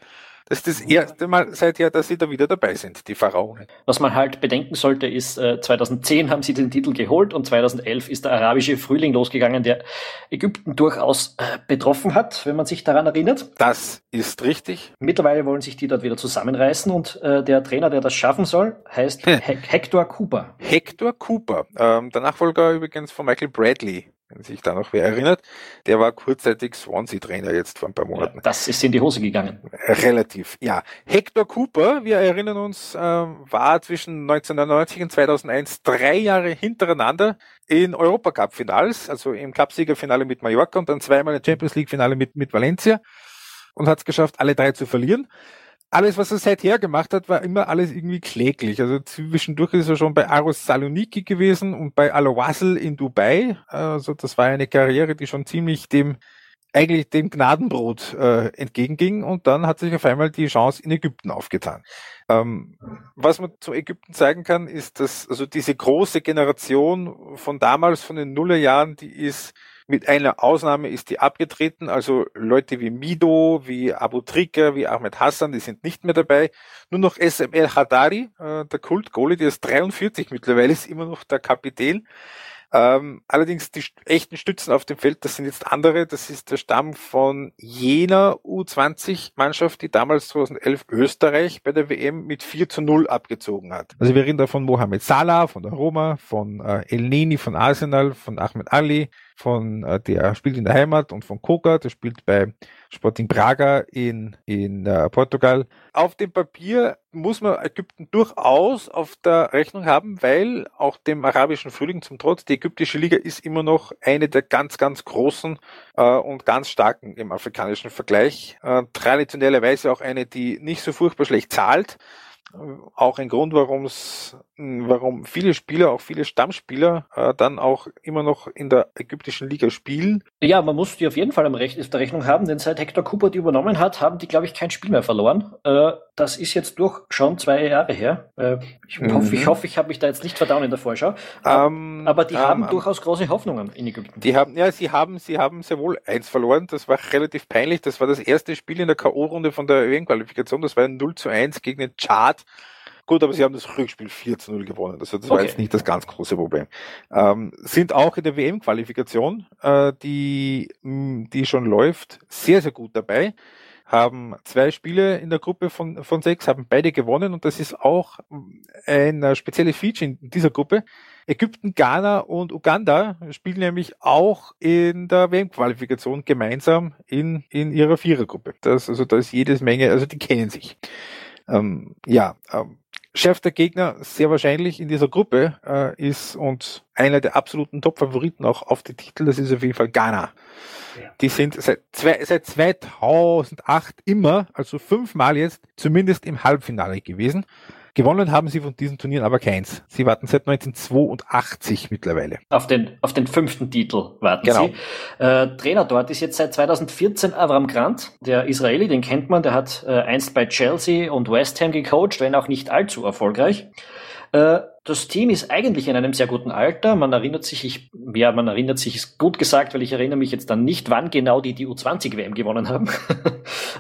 Das ist das erste Mal seither, dass sie da wieder dabei sind, die Pharaonen. Was man halt bedenken sollte, ist, äh, 2010 haben sie den Titel geholt und 2011 ist der arabische Frühling losgegangen, der Ägypten durchaus äh, betroffen hat, wenn man sich daran erinnert. Das ist richtig. Mittlerweile wollen sich die dort wieder zusammenreißen und äh, der Trainer, der das schaffen soll, heißt He Hector Cooper. Hector Cooper, ähm, der Nachfolger übrigens von Michael Bradley wenn sich da noch wer erinnert. Der war kurzzeitig Swansea-Trainer jetzt vor ein paar Monaten. Ja, das ist in die Hose gegangen. Relativ, ja. Hector Cooper, wir erinnern uns, ähm, war zwischen 1999 und 2001 drei Jahre hintereinander in Europacup-Finals, also im Cupsiegerfinale mit Mallorca und dann zweimal im Champions League-Finale mit, mit Valencia und hat es geschafft, alle drei zu verlieren alles, was er seither gemacht hat, war immer alles irgendwie kläglich. Also zwischendurch ist er schon bei Aros Saloniki gewesen und bei Al in Dubai. Also das war eine Karriere, die schon ziemlich dem eigentlich dem Gnadenbrot äh, entgegenging und dann hat sich auf einmal die Chance in Ägypten aufgetan. Ähm, was man zu Ägypten zeigen kann, ist, dass also diese große Generation von damals, von den Nullerjahren, die ist mit einer Ausnahme ist die abgetreten, also Leute wie Mido, wie Abu Trika, wie Ahmed Hassan, die sind nicht mehr dabei. Nur noch SML Hadari, äh, der Kult-Goalie, der ist 43 mittlerweile, ist immer noch der Kapitän. Ähm, allerdings die echten Stützen auf dem Feld, das sind jetzt andere. Das ist der Stamm von jener U20-Mannschaft, die damals 2011 Österreich bei der WM mit 4 zu 0 abgezogen hat. Also wir reden da von Mohamed Salah, von der Roma, von äh, El Neni, von Arsenal, von Ahmed Ali, von äh, der spielt in der Heimat und von Koga, der spielt bei Sporting Braga in, in äh, Portugal. Auf dem Papier muss man Ägypten durchaus auf der Rechnung haben, weil auch dem arabischen Frühling zum Trotz, die ägyptische Liga ist immer noch eine der ganz, ganz großen äh, und ganz starken im afrikanischen Vergleich. Äh, traditionellerweise auch eine, die nicht so furchtbar schlecht zahlt auch ein Grund, warum es, warum viele Spieler, auch viele Stammspieler, äh, dann auch immer noch in der ägyptischen Liga spielen. Ja, man muss die auf jeden Fall am Rech der Rechnung haben, denn seit Hector Cooper die übernommen hat, haben die, glaube ich, kein Spiel mehr verloren. Äh, das ist jetzt durch schon zwei Jahre her. Äh, ich mhm. hoffe, ich hoffe, ich habe mich da jetzt nicht verdauen in der Vorschau. Ähm, aber die ähm, haben ähm, durchaus große Hoffnungen in Ägypten. Die haben, ja, sie haben, sie haben sehr wohl eins verloren. Das war relativ peinlich. Das war das erste Spiel in der K.O.-Runde von der WM-Qualifikation. Das war ein 0 zu 1 gegen den Chart. Gut, aber sie haben das Rückspiel 4 zu 0 gewonnen. Also das okay. war jetzt nicht das ganz große Problem. Ähm, sind auch in der WM-Qualifikation, äh, die, die schon läuft, sehr, sehr gut dabei haben zwei Spiele in der Gruppe von, von sechs, haben beide gewonnen und das ist auch ein spezielles Feature in dieser Gruppe. Ägypten, Ghana und Uganda spielen nämlich auch in der WM-Qualifikation gemeinsam in, in ihrer Vierergruppe. Das, also da ist jedes Menge, also die kennen sich. Ähm, ja, ähm, schärfster Gegner sehr wahrscheinlich in dieser Gruppe äh, ist und einer der absoluten Top-Favoriten auch auf die Titel, das ist auf jeden Fall Ghana. Ja. Die sind seit, zwei, seit 2008 immer, also fünfmal jetzt, zumindest im Halbfinale gewesen. Gewonnen haben sie von diesen Turnieren aber keins. Sie warten seit 1982 mittlerweile. Auf den, auf den fünften Titel warten genau. sie. Äh, Trainer dort ist jetzt seit 2014 Avram Grant, der Israeli, den kennt man, der hat äh, einst bei Chelsea und West Ham gecoacht, wenn auch nicht allzu erfolgreich. Äh, das Team ist eigentlich in einem sehr guten Alter. Man erinnert sich, ich, ja, man erinnert sich, ist gut gesagt, weil ich erinnere mich jetzt dann nicht, wann genau die die U20-WM gewonnen haben.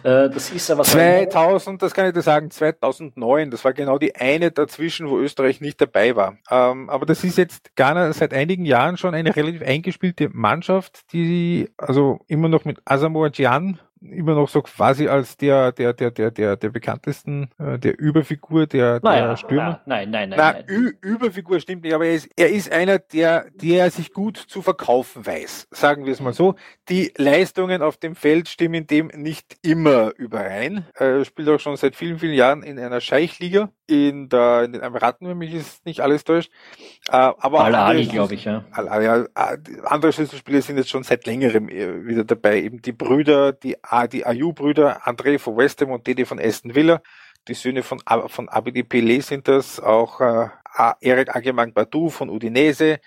Äh, das ist aber 2000, das kann ich dir sagen, 2009. Das war genau die eine dazwischen, wo Österreich nicht dabei war. Ähm, aber das ist jetzt Ghana seit einigen Jahren schon eine relativ eingespielte Mannschaft, die also immer noch mit Asamoah Gyan immer noch so quasi als der, der, der, der, der, der bekanntesten, äh, der Überfigur, der, naja, der Stürmer. Na, nein, nein, nein. Na, nein. Überfigur stimmt nicht, aber er ist, er ist einer, der, der sich gut zu verkaufen weiß. Sagen wir es mal so. Die Leistungen auf dem Feld stimmen dem nicht immer überein. Er spielt auch schon seit vielen, vielen Jahren in einer Scheichliga in, der, in den Emiraten, wenn mich ist nicht alles täuscht. Äh, aber Al-Ali, glaube ich, ja. Al ja. Äh, andere Schlüsselspieler sind jetzt schon seit längerem äh, wieder dabei. Eben die Brüder, die, die Ayu-Brüder, André von West Ham und Dede von Aston Villa. Die Söhne von, von Abidi Pelé sind das, auch äh, Eric Agemang Badu von Udinese,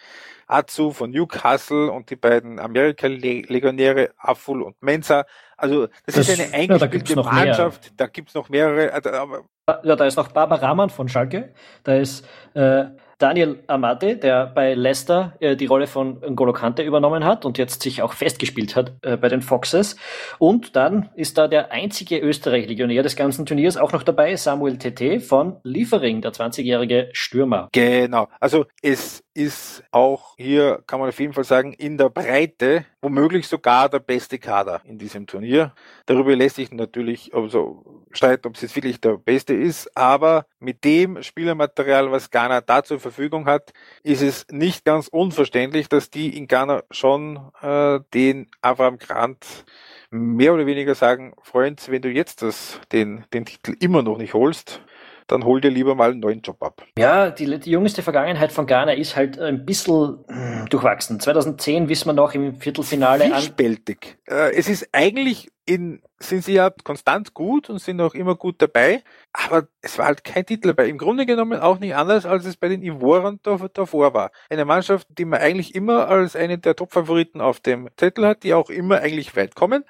Atsu von Newcastle und die beiden Amerika-Legionäre Aful und Mensa. Also das, das ist eine eingespielte ja, Mannschaft, mehr. da gibt's noch mehrere. Aber ja, da ist noch Barbara Rahman von Schalke, da ist äh, Daniel Amate, der bei Leicester äh, die Rolle von N'Golo Kante übernommen hat und jetzt sich auch festgespielt hat äh, bei den Foxes. Und dann ist da der einzige Österreich-Legionär des ganzen Turniers auch noch dabei, Samuel Tete von Liefering, der 20-jährige Stürmer. Genau, also es ist auch hier, kann man auf jeden Fall sagen, in der Breite womöglich sogar der beste Kader in diesem Turnier. Darüber lässt sich natürlich also streiten, ob es jetzt wirklich der beste ist, aber mit dem Spielermaterial, was Ghana da zur Verfügung hat, ist es nicht ganz unverständlich, dass die in Ghana schon äh, den Avram Grant mehr oder weniger sagen, Freund, wenn du jetzt das, den, den Titel immer noch nicht holst, dann hol dir lieber mal einen neuen Job ab. Ja, die, die jüngste Vergangenheit von Ghana ist halt ein bisschen hm, durchwachsen. 2010 wissen wir noch im Viertelfinale an. Äh, es ist eigentlich in, sind sie ja konstant gut und sind auch immer gut dabei, aber es war halt kein Titel dabei. Im Grunde genommen auch nicht anders, als es bei den Ivoren davor war. Eine Mannschaft, die man eigentlich immer als eine der Top-Favoriten auf dem Zettel hat, die auch immer eigentlich weit kommen,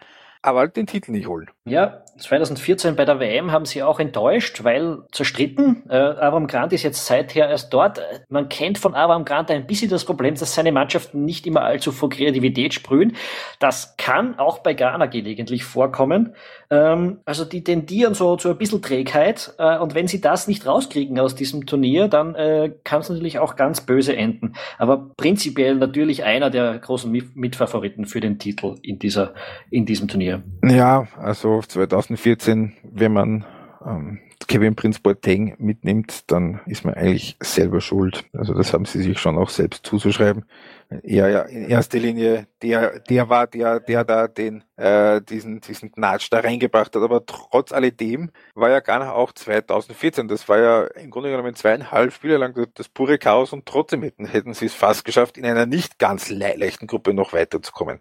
aber halt den Titel nicht holen. Ja, 2014 bei der WM haben sie auch enttäuscht, weil zerstritten. Äh, Avram Grant ist jetzt seither erst dort. Man kennt von Avram Grant ein bisschen das Problem, dass seine Mannschaften nicht immer allzu vor Kreativität sprühen. Das kann auch bei Ghana gelegentlich vorkommen. Ähm, also die tendieren so zu ein bisschen Trägheit. Äh, und wenn sie das nicht rauskriegen aus diesem Turnier, dann äh, kann es natürlich auch ganz böse enden. Aber prinzipiell natürlich einer der großen Mitfavoriten für den Titel in dieser, in diesem Turnier. Ja, also 2014, wenn man ähm, Kevin Prince Boateng mitnimmt, dann ist man eigentlich selber schuld. Also das haben sie sich schon auch selbst zuzuschreiben. Er ja in erster Linie der, der war, der, der da den, äh, diesen, diesen Gnatsch da reingebracht hat. Aber trotz alledem war ja Ghana auch 2014. Das war ja im Grunde genommen zweieinhalb Spiele lang das pure Chaos und trotzdem hätten, hätten sie es fast geschafft, in einer nicht ganz le leichten Gruppe noch weiterzukommen.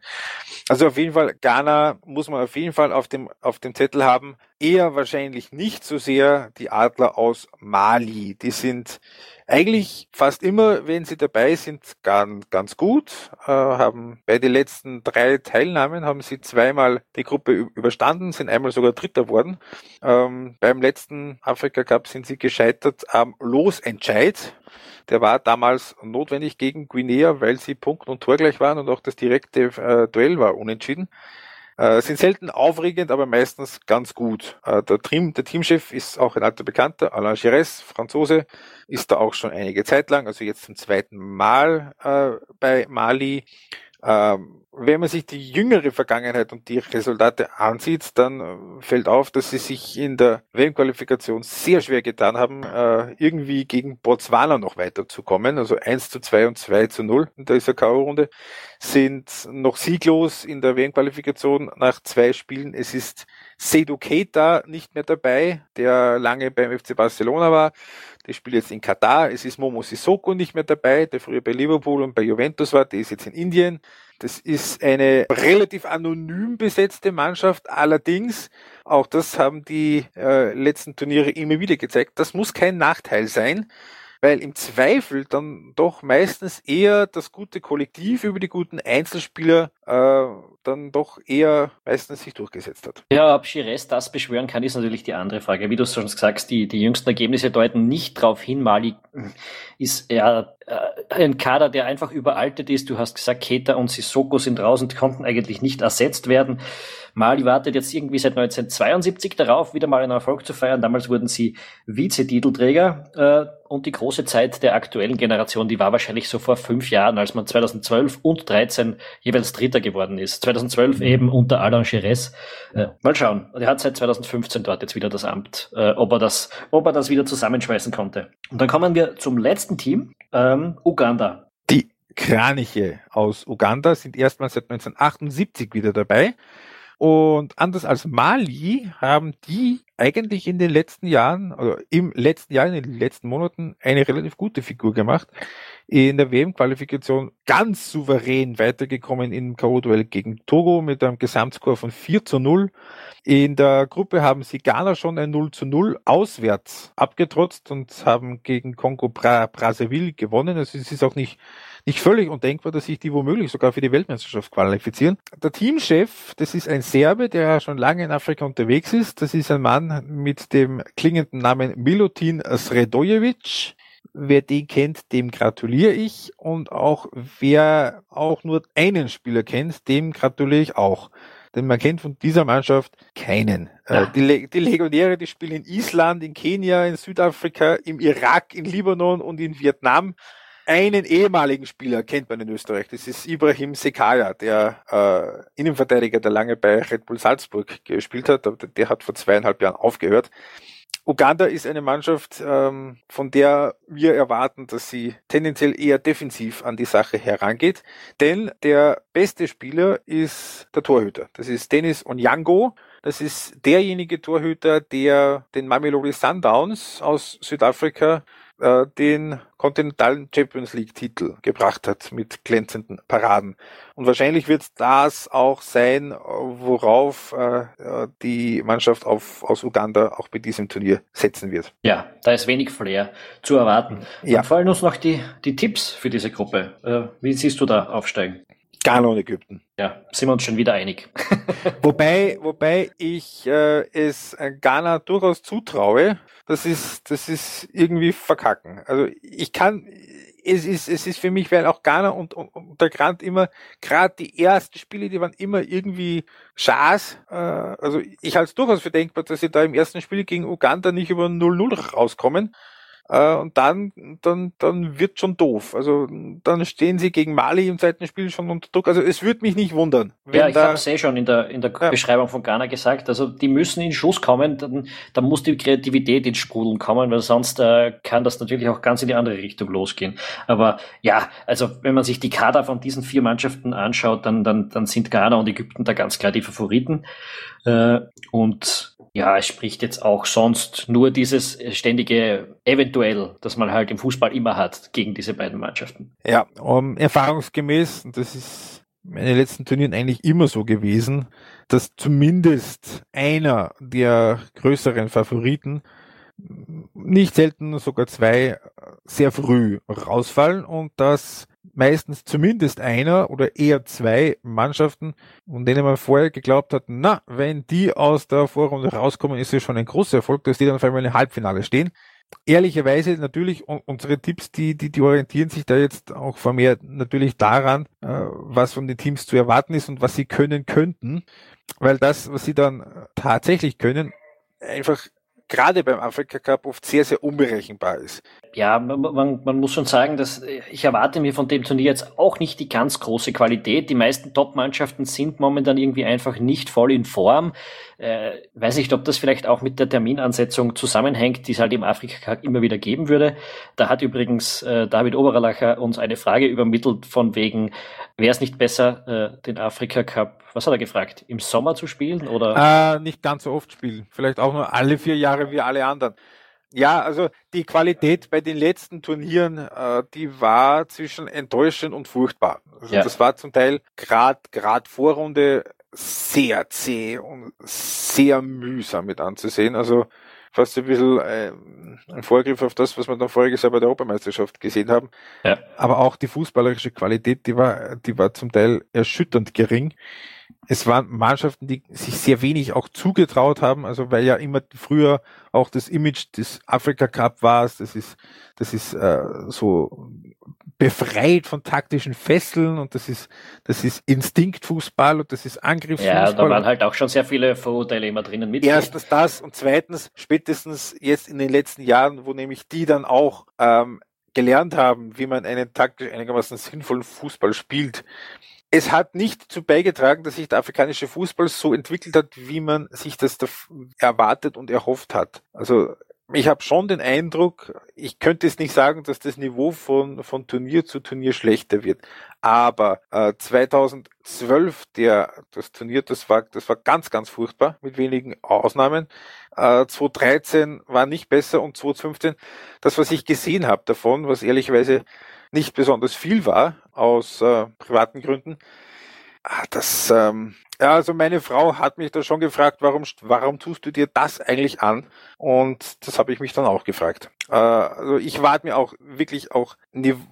Also auf jeden Fall, Ghana muss man auf jeden Fall auf dem, auf dem Zettel haben. Eher wahrscheinlich nicht so sehr die Adler aus Mali. Die sind eigentlich fast immer, wenn sie dabei sind, ganz, ganz gut. Äh, haben bei den letzten drei Teilnahmen haben sie zweimal die Gruppe überstanden, sind einmal sogar Dritter worden. Ähm, beim letzten Afrika Cup sind sie gescheitert am Losentscheid. Der war damals notwendig gegen Guinea, weil sie Punkt und Tor gleich waren und auch das direkte äh, Duell war unentschieden. Äh, sind selten aufregend, aber meistens ganz gut. Äh, der, Team, der Teamchef ist auch ein alter Bekannter, Alain Gires, Franzose, ist da auch schon einige Zeit lang, also jetzt zum zweiten Mal äh, bei Mali. Ähm, wenn man sich die jüngere Vergangenheit und die Resultate ansieht, dann äh, fällt auf, dass sie sich in der WM-Qualifikation sehr schwer getan haben, äh, irgendwie gegen Botswana noch weiterzukommen. Also 1 zu 2 und 2 zu 0 in dieser K.O.-Runde sind noch sieglos in der WM-Qualifikation nach zwei Spielen. Es ist Seydou Keita nicht mehr dabei, der lange beim FC Barcelona war. Der spielt jetzt in Katar. Es ist Momo Sissoko nicht mehr dabei, der früher bei Liverpool und bei Juventus war. Der ist jetzt in Indien. Das ist eine relativ anonym besetzte Mannschaft. Allerdings, auch das haben die äh, letzten Turniere immer wieder gezeigt, das muss kein Nachteil sein, weil im Zweifel dann doch meistens eher das gute Kollektiv über die guten Einzelspieler äh, dann doch eher meistens sich durchgesetzt hat. Ja, ob Gires das beschwören kann, ist natürlich die andere Frage. Wie du schon sagst, die, die jüngsten Ergebnisse deuten nicht darauf hin. Mali ist eher äh, ein Kader, der einfach überaltet ist. Du hast gesagt, Keta und Sissoko sind raus und konnten eigentlich nicht ersetzt werden. Mali wartet jetzt irgendwie seit 1972 darauf, wieder mal einen Erfolg zu feiern. Damals wurden sie Vizetitelträger äh, und die große Zeit der aktuellen Generation, die war wahrscheinlich so vor fünf Jahren, als man 2012 und 13 jeweils Dritter geworden ist. 2012 mhm. eben unter Alain Gires. Äh, mal schauen. Er hat seit 2015 dort jetzt wieder das Amt, äh, ob er das, ob er das wieder zusammenschmeißen konnte. Und dann kommen wir zum letzten Team, ähm, Uganda. Die Kraniche aus Uganda sind erstmals seit 1978 wieder dabei. Und anders als Mali haben die eigentlich in den letzten Jahren, oder im letzten Jahr, in den letzten Monaten eine relativ gute Figur gemacht. In der WM-Qualifikation ganz souverän weitergekommen im K.O.-Duell gegen Togo mit einem Gesamtscore von 4 zu 0. In der Gruppe haben sie Ghana schon ein 0 zu 0 auswärts abgetrotzt und haben gegen Kongo Bra Brazzaville gewonnen. Also es ist auch nicht, nicht völlig undenkbar, dass sich die womöglich sogar für die Weltmeisterschaft qualifizieren. Der Teamchef, das ist ein Serbe, der schon lange in Afrika unterwegs ist. Das ist ein Mann mit dem klingenden Namen Milutin Sredojevic. Wer den kennt, dem gratuliere ich. Und auch wer auch nur einen Spieler kennt, dem gratuliere ich auch denn man kennt von dieser Mannschaft keinen. Äh, ja. Die, die Legionäre, die spielen in Island, in Kenia, in Südafrika, im Irak, in Libanon und in Vietnam. Einen ehemaligen Spieler kennt man in Österreich. Das ist Ibrahim Sekaya, der äh, Innenverteidiger, der lange bei Red Bull Salzburg gespielt hat. Der hat vor zweieinhalb Jahren aufgehört. Uganda ist eine Mannschaft, ähm, von der wir erwarten, dass sie tendenziell eher defensiv an die Sache herangeht. Denn der beste Spieler ist der Torhüter. Das ist Dennis Onyango. Das ist derjenige Torhüter, der den Mamelodi Sundowns aus Südafrika äh, den kontinentalen Champions League Titel gebracht hat mit glänzenden Paraden. Und wahrscheinlich wird das auch sein, worauf äh, die Mannschaft auf, aus Uganda auch bei diesem Turnier setzen wird. Ja, da ist wenig Flair zu erwarten. Ja. Dann fallen uns noch die, die Tipps für diese Gruppe. Äh, wie siehst du da aufsteigen? Ghana und Ägypten. Ja, sind wir uns schon wieder einig. wobei, wobei ich äh, es Ghana durchaus zutraue, das ist, das ist irgendwie verkacken. Also ich kann, es ist, es ist für mich, weil auch Ghana und, und, und der Grant immer, gerade die ersten Spiele, die waren immer irgendwie Schaß. Äh, also ich halte es durchaus für denkbar, dass sie da im ersten Spiel gegen Uganda nicht über 0-0 rauskommen. Äh, und dann, dann, dann wird schon doof. Also dann stehen sie gegen Mali im zweiten Spiel schon unter Druck. Also es würde mich nicht wundern. Ja, ich habe es eh schon in der, in der ja. Beschreibung von Ghana gesagt. Also die müssen in Schuss kommen, dann, dann muss die Kreativität ins Sprudeln kommen, weil sonst äh, kann das natürlich auch ganz in die andere Richtung losgehen. Aber ja, also wenn man sich die Kader von diesen vier Mannschaften anschaut, dann, dann, dann sind Ghana und Ägypten da ganz klar die Favoriten. Äh, und ja, es spricht jetzt auch sonst nur dieses ständige eventuell, das man halt im Fußball immer hat gegen diese beiden Mannschaften. Ja, um, erfahrungsgemäß, und das ist meine letzten Turnieren eigentlich immer so gewesen, dass zumindest einer der größeren Favoriten nicht selten sogar zwei sehr früh rausfallen und dass meistens zumindest einer oder eher zwei Mannschaften, von denen man vorher geglaubt hat, na, wenn die aus der Vorrunde rauskommen, ist es schon ein großer Erfolg, dass die dann auf einmal im Halbfinale stehen. Ehrlicherweise natürlich unsere Tipps, die, die, die orientieren sich da jetzt auch vermehrt natürlich daran, äh, was von den Teams zu erwarten ist und was sie können könnten, weil das, was sie dann tatsächlich können, einfach gerade beim Afrika Cup oft sehr, sehr unberechenbar ist. Ja, man, man muss schon sagen, dass ich erwarte mir von dem Turnier jetzt auch nicht die ganz große Qualität. Die meisten Top-Mannschaften sind momentan irgendwie einfach nicht voll in Form. Äh, weiß nicht, ob das vielleicht auch mit der Terminansetzung zusammenhängt, die es halt im Afrika Cup immer wieder geben würde. Da hat übrigens äh, David Obererlacher uns eine Frage übermittelt von wegen, wäre es nicht besser, äh, den Afrika Cup, was hat er gefragt, im Sommer zu spielen oder? Äh, nicht ganz so oft spielen, vielleicht auch nur alle vier Jahre wie alle anderen. Ja, also die Qualität bei den letzten Turnieren, äh, die war zwischen enttäuschend und furchtbar. Also ja. das war zum Teil gerade grad Vorrunde sehr zäh und sehr mühsam mit anzusehen. Also fast ein bisschen äh, ein Vorgriff auf das, was wir dann voriges Jahr bei der Europameisterschaft gesehen haben. Ja. Aber auch die fußballerische Qualität, die war, die war zum Teil erschütternd gering. Es waren Mannschaften, die sich sehr wenig auch zugetraut haben, also weil ja immer früher auch das Image des Afrika Cup war, das ist, das ist äh, so befreit von taktischen Fesseln und das ist, das ist Instinktfußball und das ist Angriffsfußball. Ja, da waren halt auch schon sehr viele Vorurteile immer drinnen mit. Erstens das und zweitens spätestens jetzt in den letzten Jahren, wo nämlich die dann auch ähm, gelernt haben, wie man einen taktisch einigermaßen sinnvollen Fußball spielt, es hat nicht dazu beigetragen, dass sich der afrikanische Fußball so entwickelt hat, wie man sich das erwartet und erhofft hat. Also ich habe schon den Eindruck, ich könnte es nicht sagen, dass das Niveau von, von Turnier zu Turnier schlechter wird. Aber äh, 2012, der, das Turnier, das war, das war ganz, ganz furchtbar, mit wenigen Ausnahmen. Äh, 2013 war nicht besser und 2015, das, was ich gesehen habe davon, was ehrlicherweise nicht besonders viel war, aus äh, privaten Gründen, ah, das, ähm, ja, also meine Frau hat mich da schon gefragt, warum, warum tust du dir das eigentlich an? Und das habe ich mich dann auch gefragt. Äh, also ich warte mir auch wirklich auch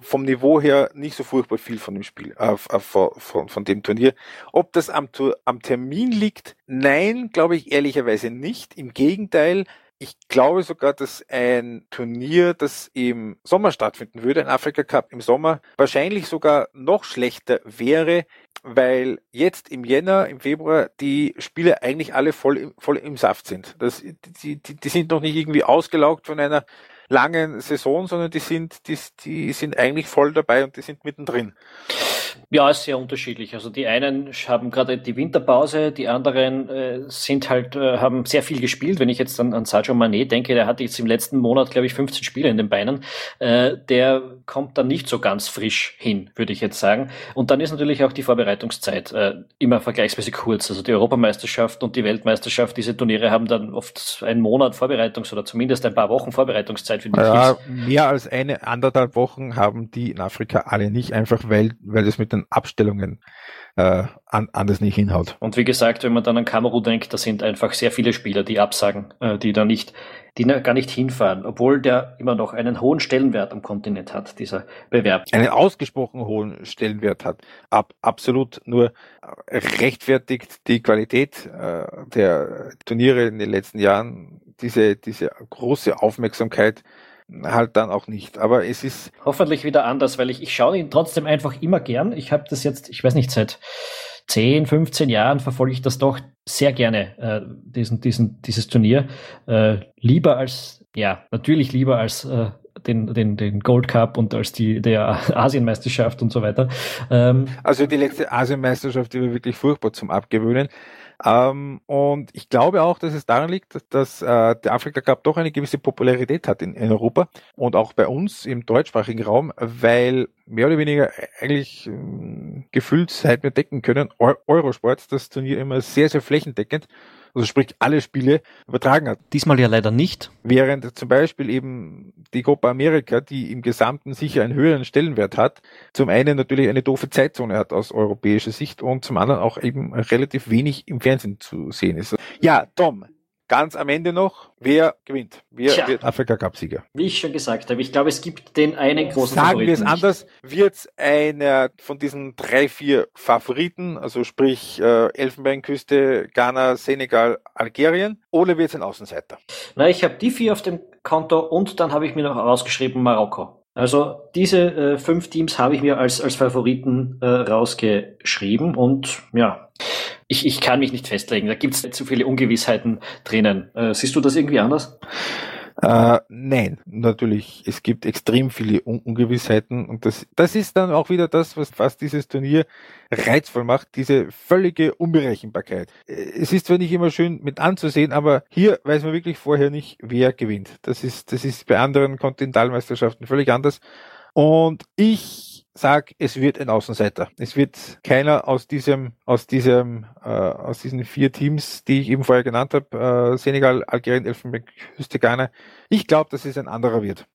vom Niveau her nicht so furchtbar viel von dem Spiel, äh, äh von, von dem Turnier. Ob das am, am Termin liegt? Nein, glaube ich ehrlicherweise nicht. Im Gegenteil, ich glaube sogar, dass ein Turnier, das im Sommer stattfinden würde, ein Afrika Cup im Sommer, wahrscheinlich sogar noch schlechter wäre, weil jetzt im Jänner, im Februar die Spiele eigentlich alle voll, voll im Saft sind. Das, die, die, die sind noch nicht irgendwie ausgelaugt von einer langen Saison, sondern die sind, die, die sind eigentlich voll dabei und die sind mittendrin. Ja, ist sehr unterschiedlich. Also die einen haben gerade die Winterpause, die anderen äh, sind halt, äh, haben sehr viel gespielt. Wenn ich jetzt an, an Sadio Mané denke, der hatte jetzt im letzten Monat, glaube ich, 15 Spiele in den Beinen. Äh, der kommt dann nicht so ganz frisch hin, würde ich jetzt sagen. Und dann ist natürlich auch die Vorbereitungszeit äh, immer vergleichsweise kurz. Also die Europameisterschaft und die Weltmeisterschaft, diese Turniere haben dann oft einen Monat Vorbereitungs- oder zumindest ein paar Wochen Vorbereitungszeit für die ja, Mehr als eine, anderthalb Wochen haben die in Afrika alle nicht, einfach weil, weil das mit den Abstellungen äh, an, anders nicht hinhaut. Und wie gesagt, wenn man dann an Kamerun denkt, da sind einfach sehr viele Spieler, die absagen, äh, die da nicht, die gar nicht hinfahren, obwohl der immer noch einen hohen Stellenwert am Kontinent hat, dieser Bewerb. Einen ausgesprochen hohen Stellenwert hat. Ab, absolut nur rechtfertigt die Qualität äh, der Turniere in den letzten Jahren diese, diese große Aufmerksamkeit halt dann auch nicht. Aber es ist. Hoffentlich wieder anders, weil ich, ich schaue ihn trotzdem einfach immer gern. Ich habe das jetzt, ich weiß nicht, seit 10, 15 Jahren verfolge ich das doch sehr gerne, äh, diesen, diesen, dieses Turnier. Äh, lieber als, ja, natürlich lieber als äh, den, den, den Gold Cup und als die der Asienmeisterschaft und so weiter. Ähm, also die letzte Asienmeisterschaft, die war wirklich furchtbar zum Abgewöhnen. Ähm, und ich glaube auch, dass es daran liegt, dass, äh, der Afrika Cup doch eine gewisse Popularität hat in, in Europa und auch bei uns im deutschsprachigen Raum, weil mehr oder weniger eigentlich äh, gefühlt, seit wir decken können, Eurosport das Turnier immer sehr, sehr flächendeckend also sprich alle Spiele übertragen hat. Diesmal ja leider nicht. Während zum Beispiel eben die Copa America, die im Gesamten sicher einen höheren Stellenwert hat, zum einen natürlich eine doofe Zeitzone hat aus europäischer Sicht und zum anderen auch eben relativ wenig im Fernsehen zu sehen ist. Ja, Tom, ganz am Ende noch, wer gewinnt? Wer Tja, wird Afrika Cup Sieger? Wie ich schon gesagt habe, ich glaube, es gibt den einen großen Sagen Favoriten wir es anders, wird es einer von diesen drei, vier Favoriten, also sprich äh, Elfenbeinküste, Ghana, Senegal, Algerien, oder wird es ein Außenseiter? Na, ich habe die vier auf dem Konto und dann habe ich mir noch rausgeschrieben Marokko. Also diese äh, fünf Teams habe ich mir als, als Favoriten äh, rausgeschrieben und ja, ich, ich kann mich nicht festlegen. Da gibt es zu viele Ungewissheiten drinnen. Äh, siehst du das irgendwie anders? Äh, nein, natürlich. Es gibt extrem viele Un Ungewissheiten und das, das ist dann auch wieder das, was, was dieses Turnier reizvoll macht, diese völlige Unberechenbarkeit. Es ist zwar nicht immer schön mit anzusehen, aber hier weiß man wirklich vorher nicht, wer gewinnt. Das ist, das ist bei anderen Kontinentalmeisterschaften völlig anders. Und ich sag, es wird ein Außenseiter. Es wird keiner aus diesem, aus diesem, äh, aus diesen vier Teams, die ich eben vorher genannt habe, äh, Senegal, Algerien, Elfenbeinküste, Ghana. Ich glaube, dass es ein anderer wird.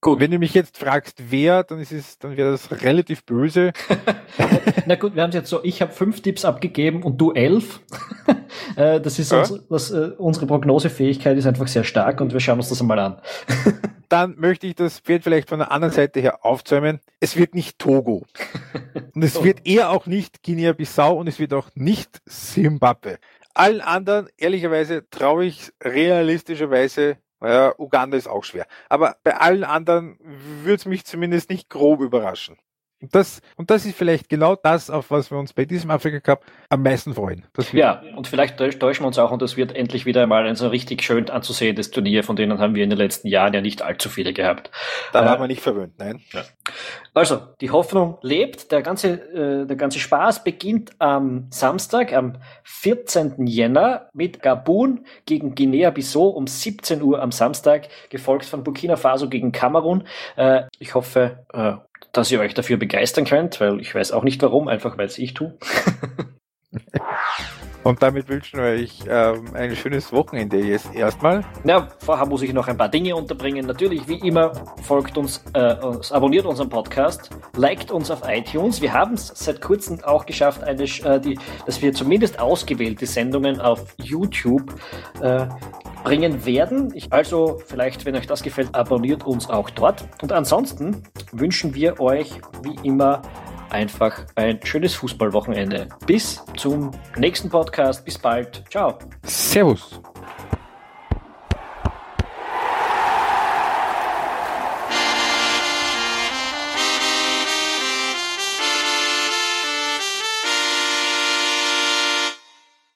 Gut. Wenn du mich jetzt fragst, wer, dann ist es, dann wäre das relativ böse. Na gut, wir haben es jetzt so, ich habe fünf Tipps abgegeben und du elf. Äh, das ist ja. uns, das, uh, unsere Prognosefähigkeit ist einfach sehr stark und wir schauen uns das einmal an. dann möchte ich das Pferd vielleicht von der anderen Seite her aufzäumen. Es wird nicht Togo. Und es wird eher auch nicht Guinea-Bissau und es wird auch nicht Simbabwe. Allen anderen, ehrlicherweise, traue ich realistischerweise naja, Uganda ist auch schwer. Aber bei allen anderen würde es mich zumindest nicht grob überraschen. Und das, und das ist vielleicht genau das, auf was wir uns bei diesem Afrika Cup am meisten freuen. ja, und vielleicht täuschen wir uns auch und das wird endlich wieder einmal ein so richtig schön anzusehendes Turnier, von denen haben wir in den letzten Jahren ja nicht allzu viele gehabt. Da äh, waren wir nicht verwöhnt, nein. Ja. Also, die Hoffnung lebt, der ganze, äh, der ganze Spaß beginnt am Samstag, am 14. Jänner mit Gabun gegen Guinea-Bissau um 17 Uhr am Samstag, gefolgt von Burkina Faso gegen Kamerun. Äh, ich hoffe, äh, dass ihr euch dafür begeistern könnt, weil ich weiß auch nicht warum, einfach weil es ich tue. Und damit wünschen wir euch ähm, ein schönes Wochenende jetzt erstmal. Ja, vorher muss ich noch ein paar Dinge unterbringen. Natürlich, wie immer, folgt uns, äh, uns abonniert unseren Podcast, liked uns auf iTunes. Wir haben es seit kurzem auch geschafft, eine, äh, die, dass wir zumindest ausgewählte Sendungen auf YouTube äh, bringen werden. Ich, also vielleicht, wenn euch das gefällt, abonniert uns auch dort. Und ansonsten wünschen wir euch wie immer einfach ein schönes Fußballwochenende. Bis zum nächsten Podcast. Bis bald. Ciao. Servus.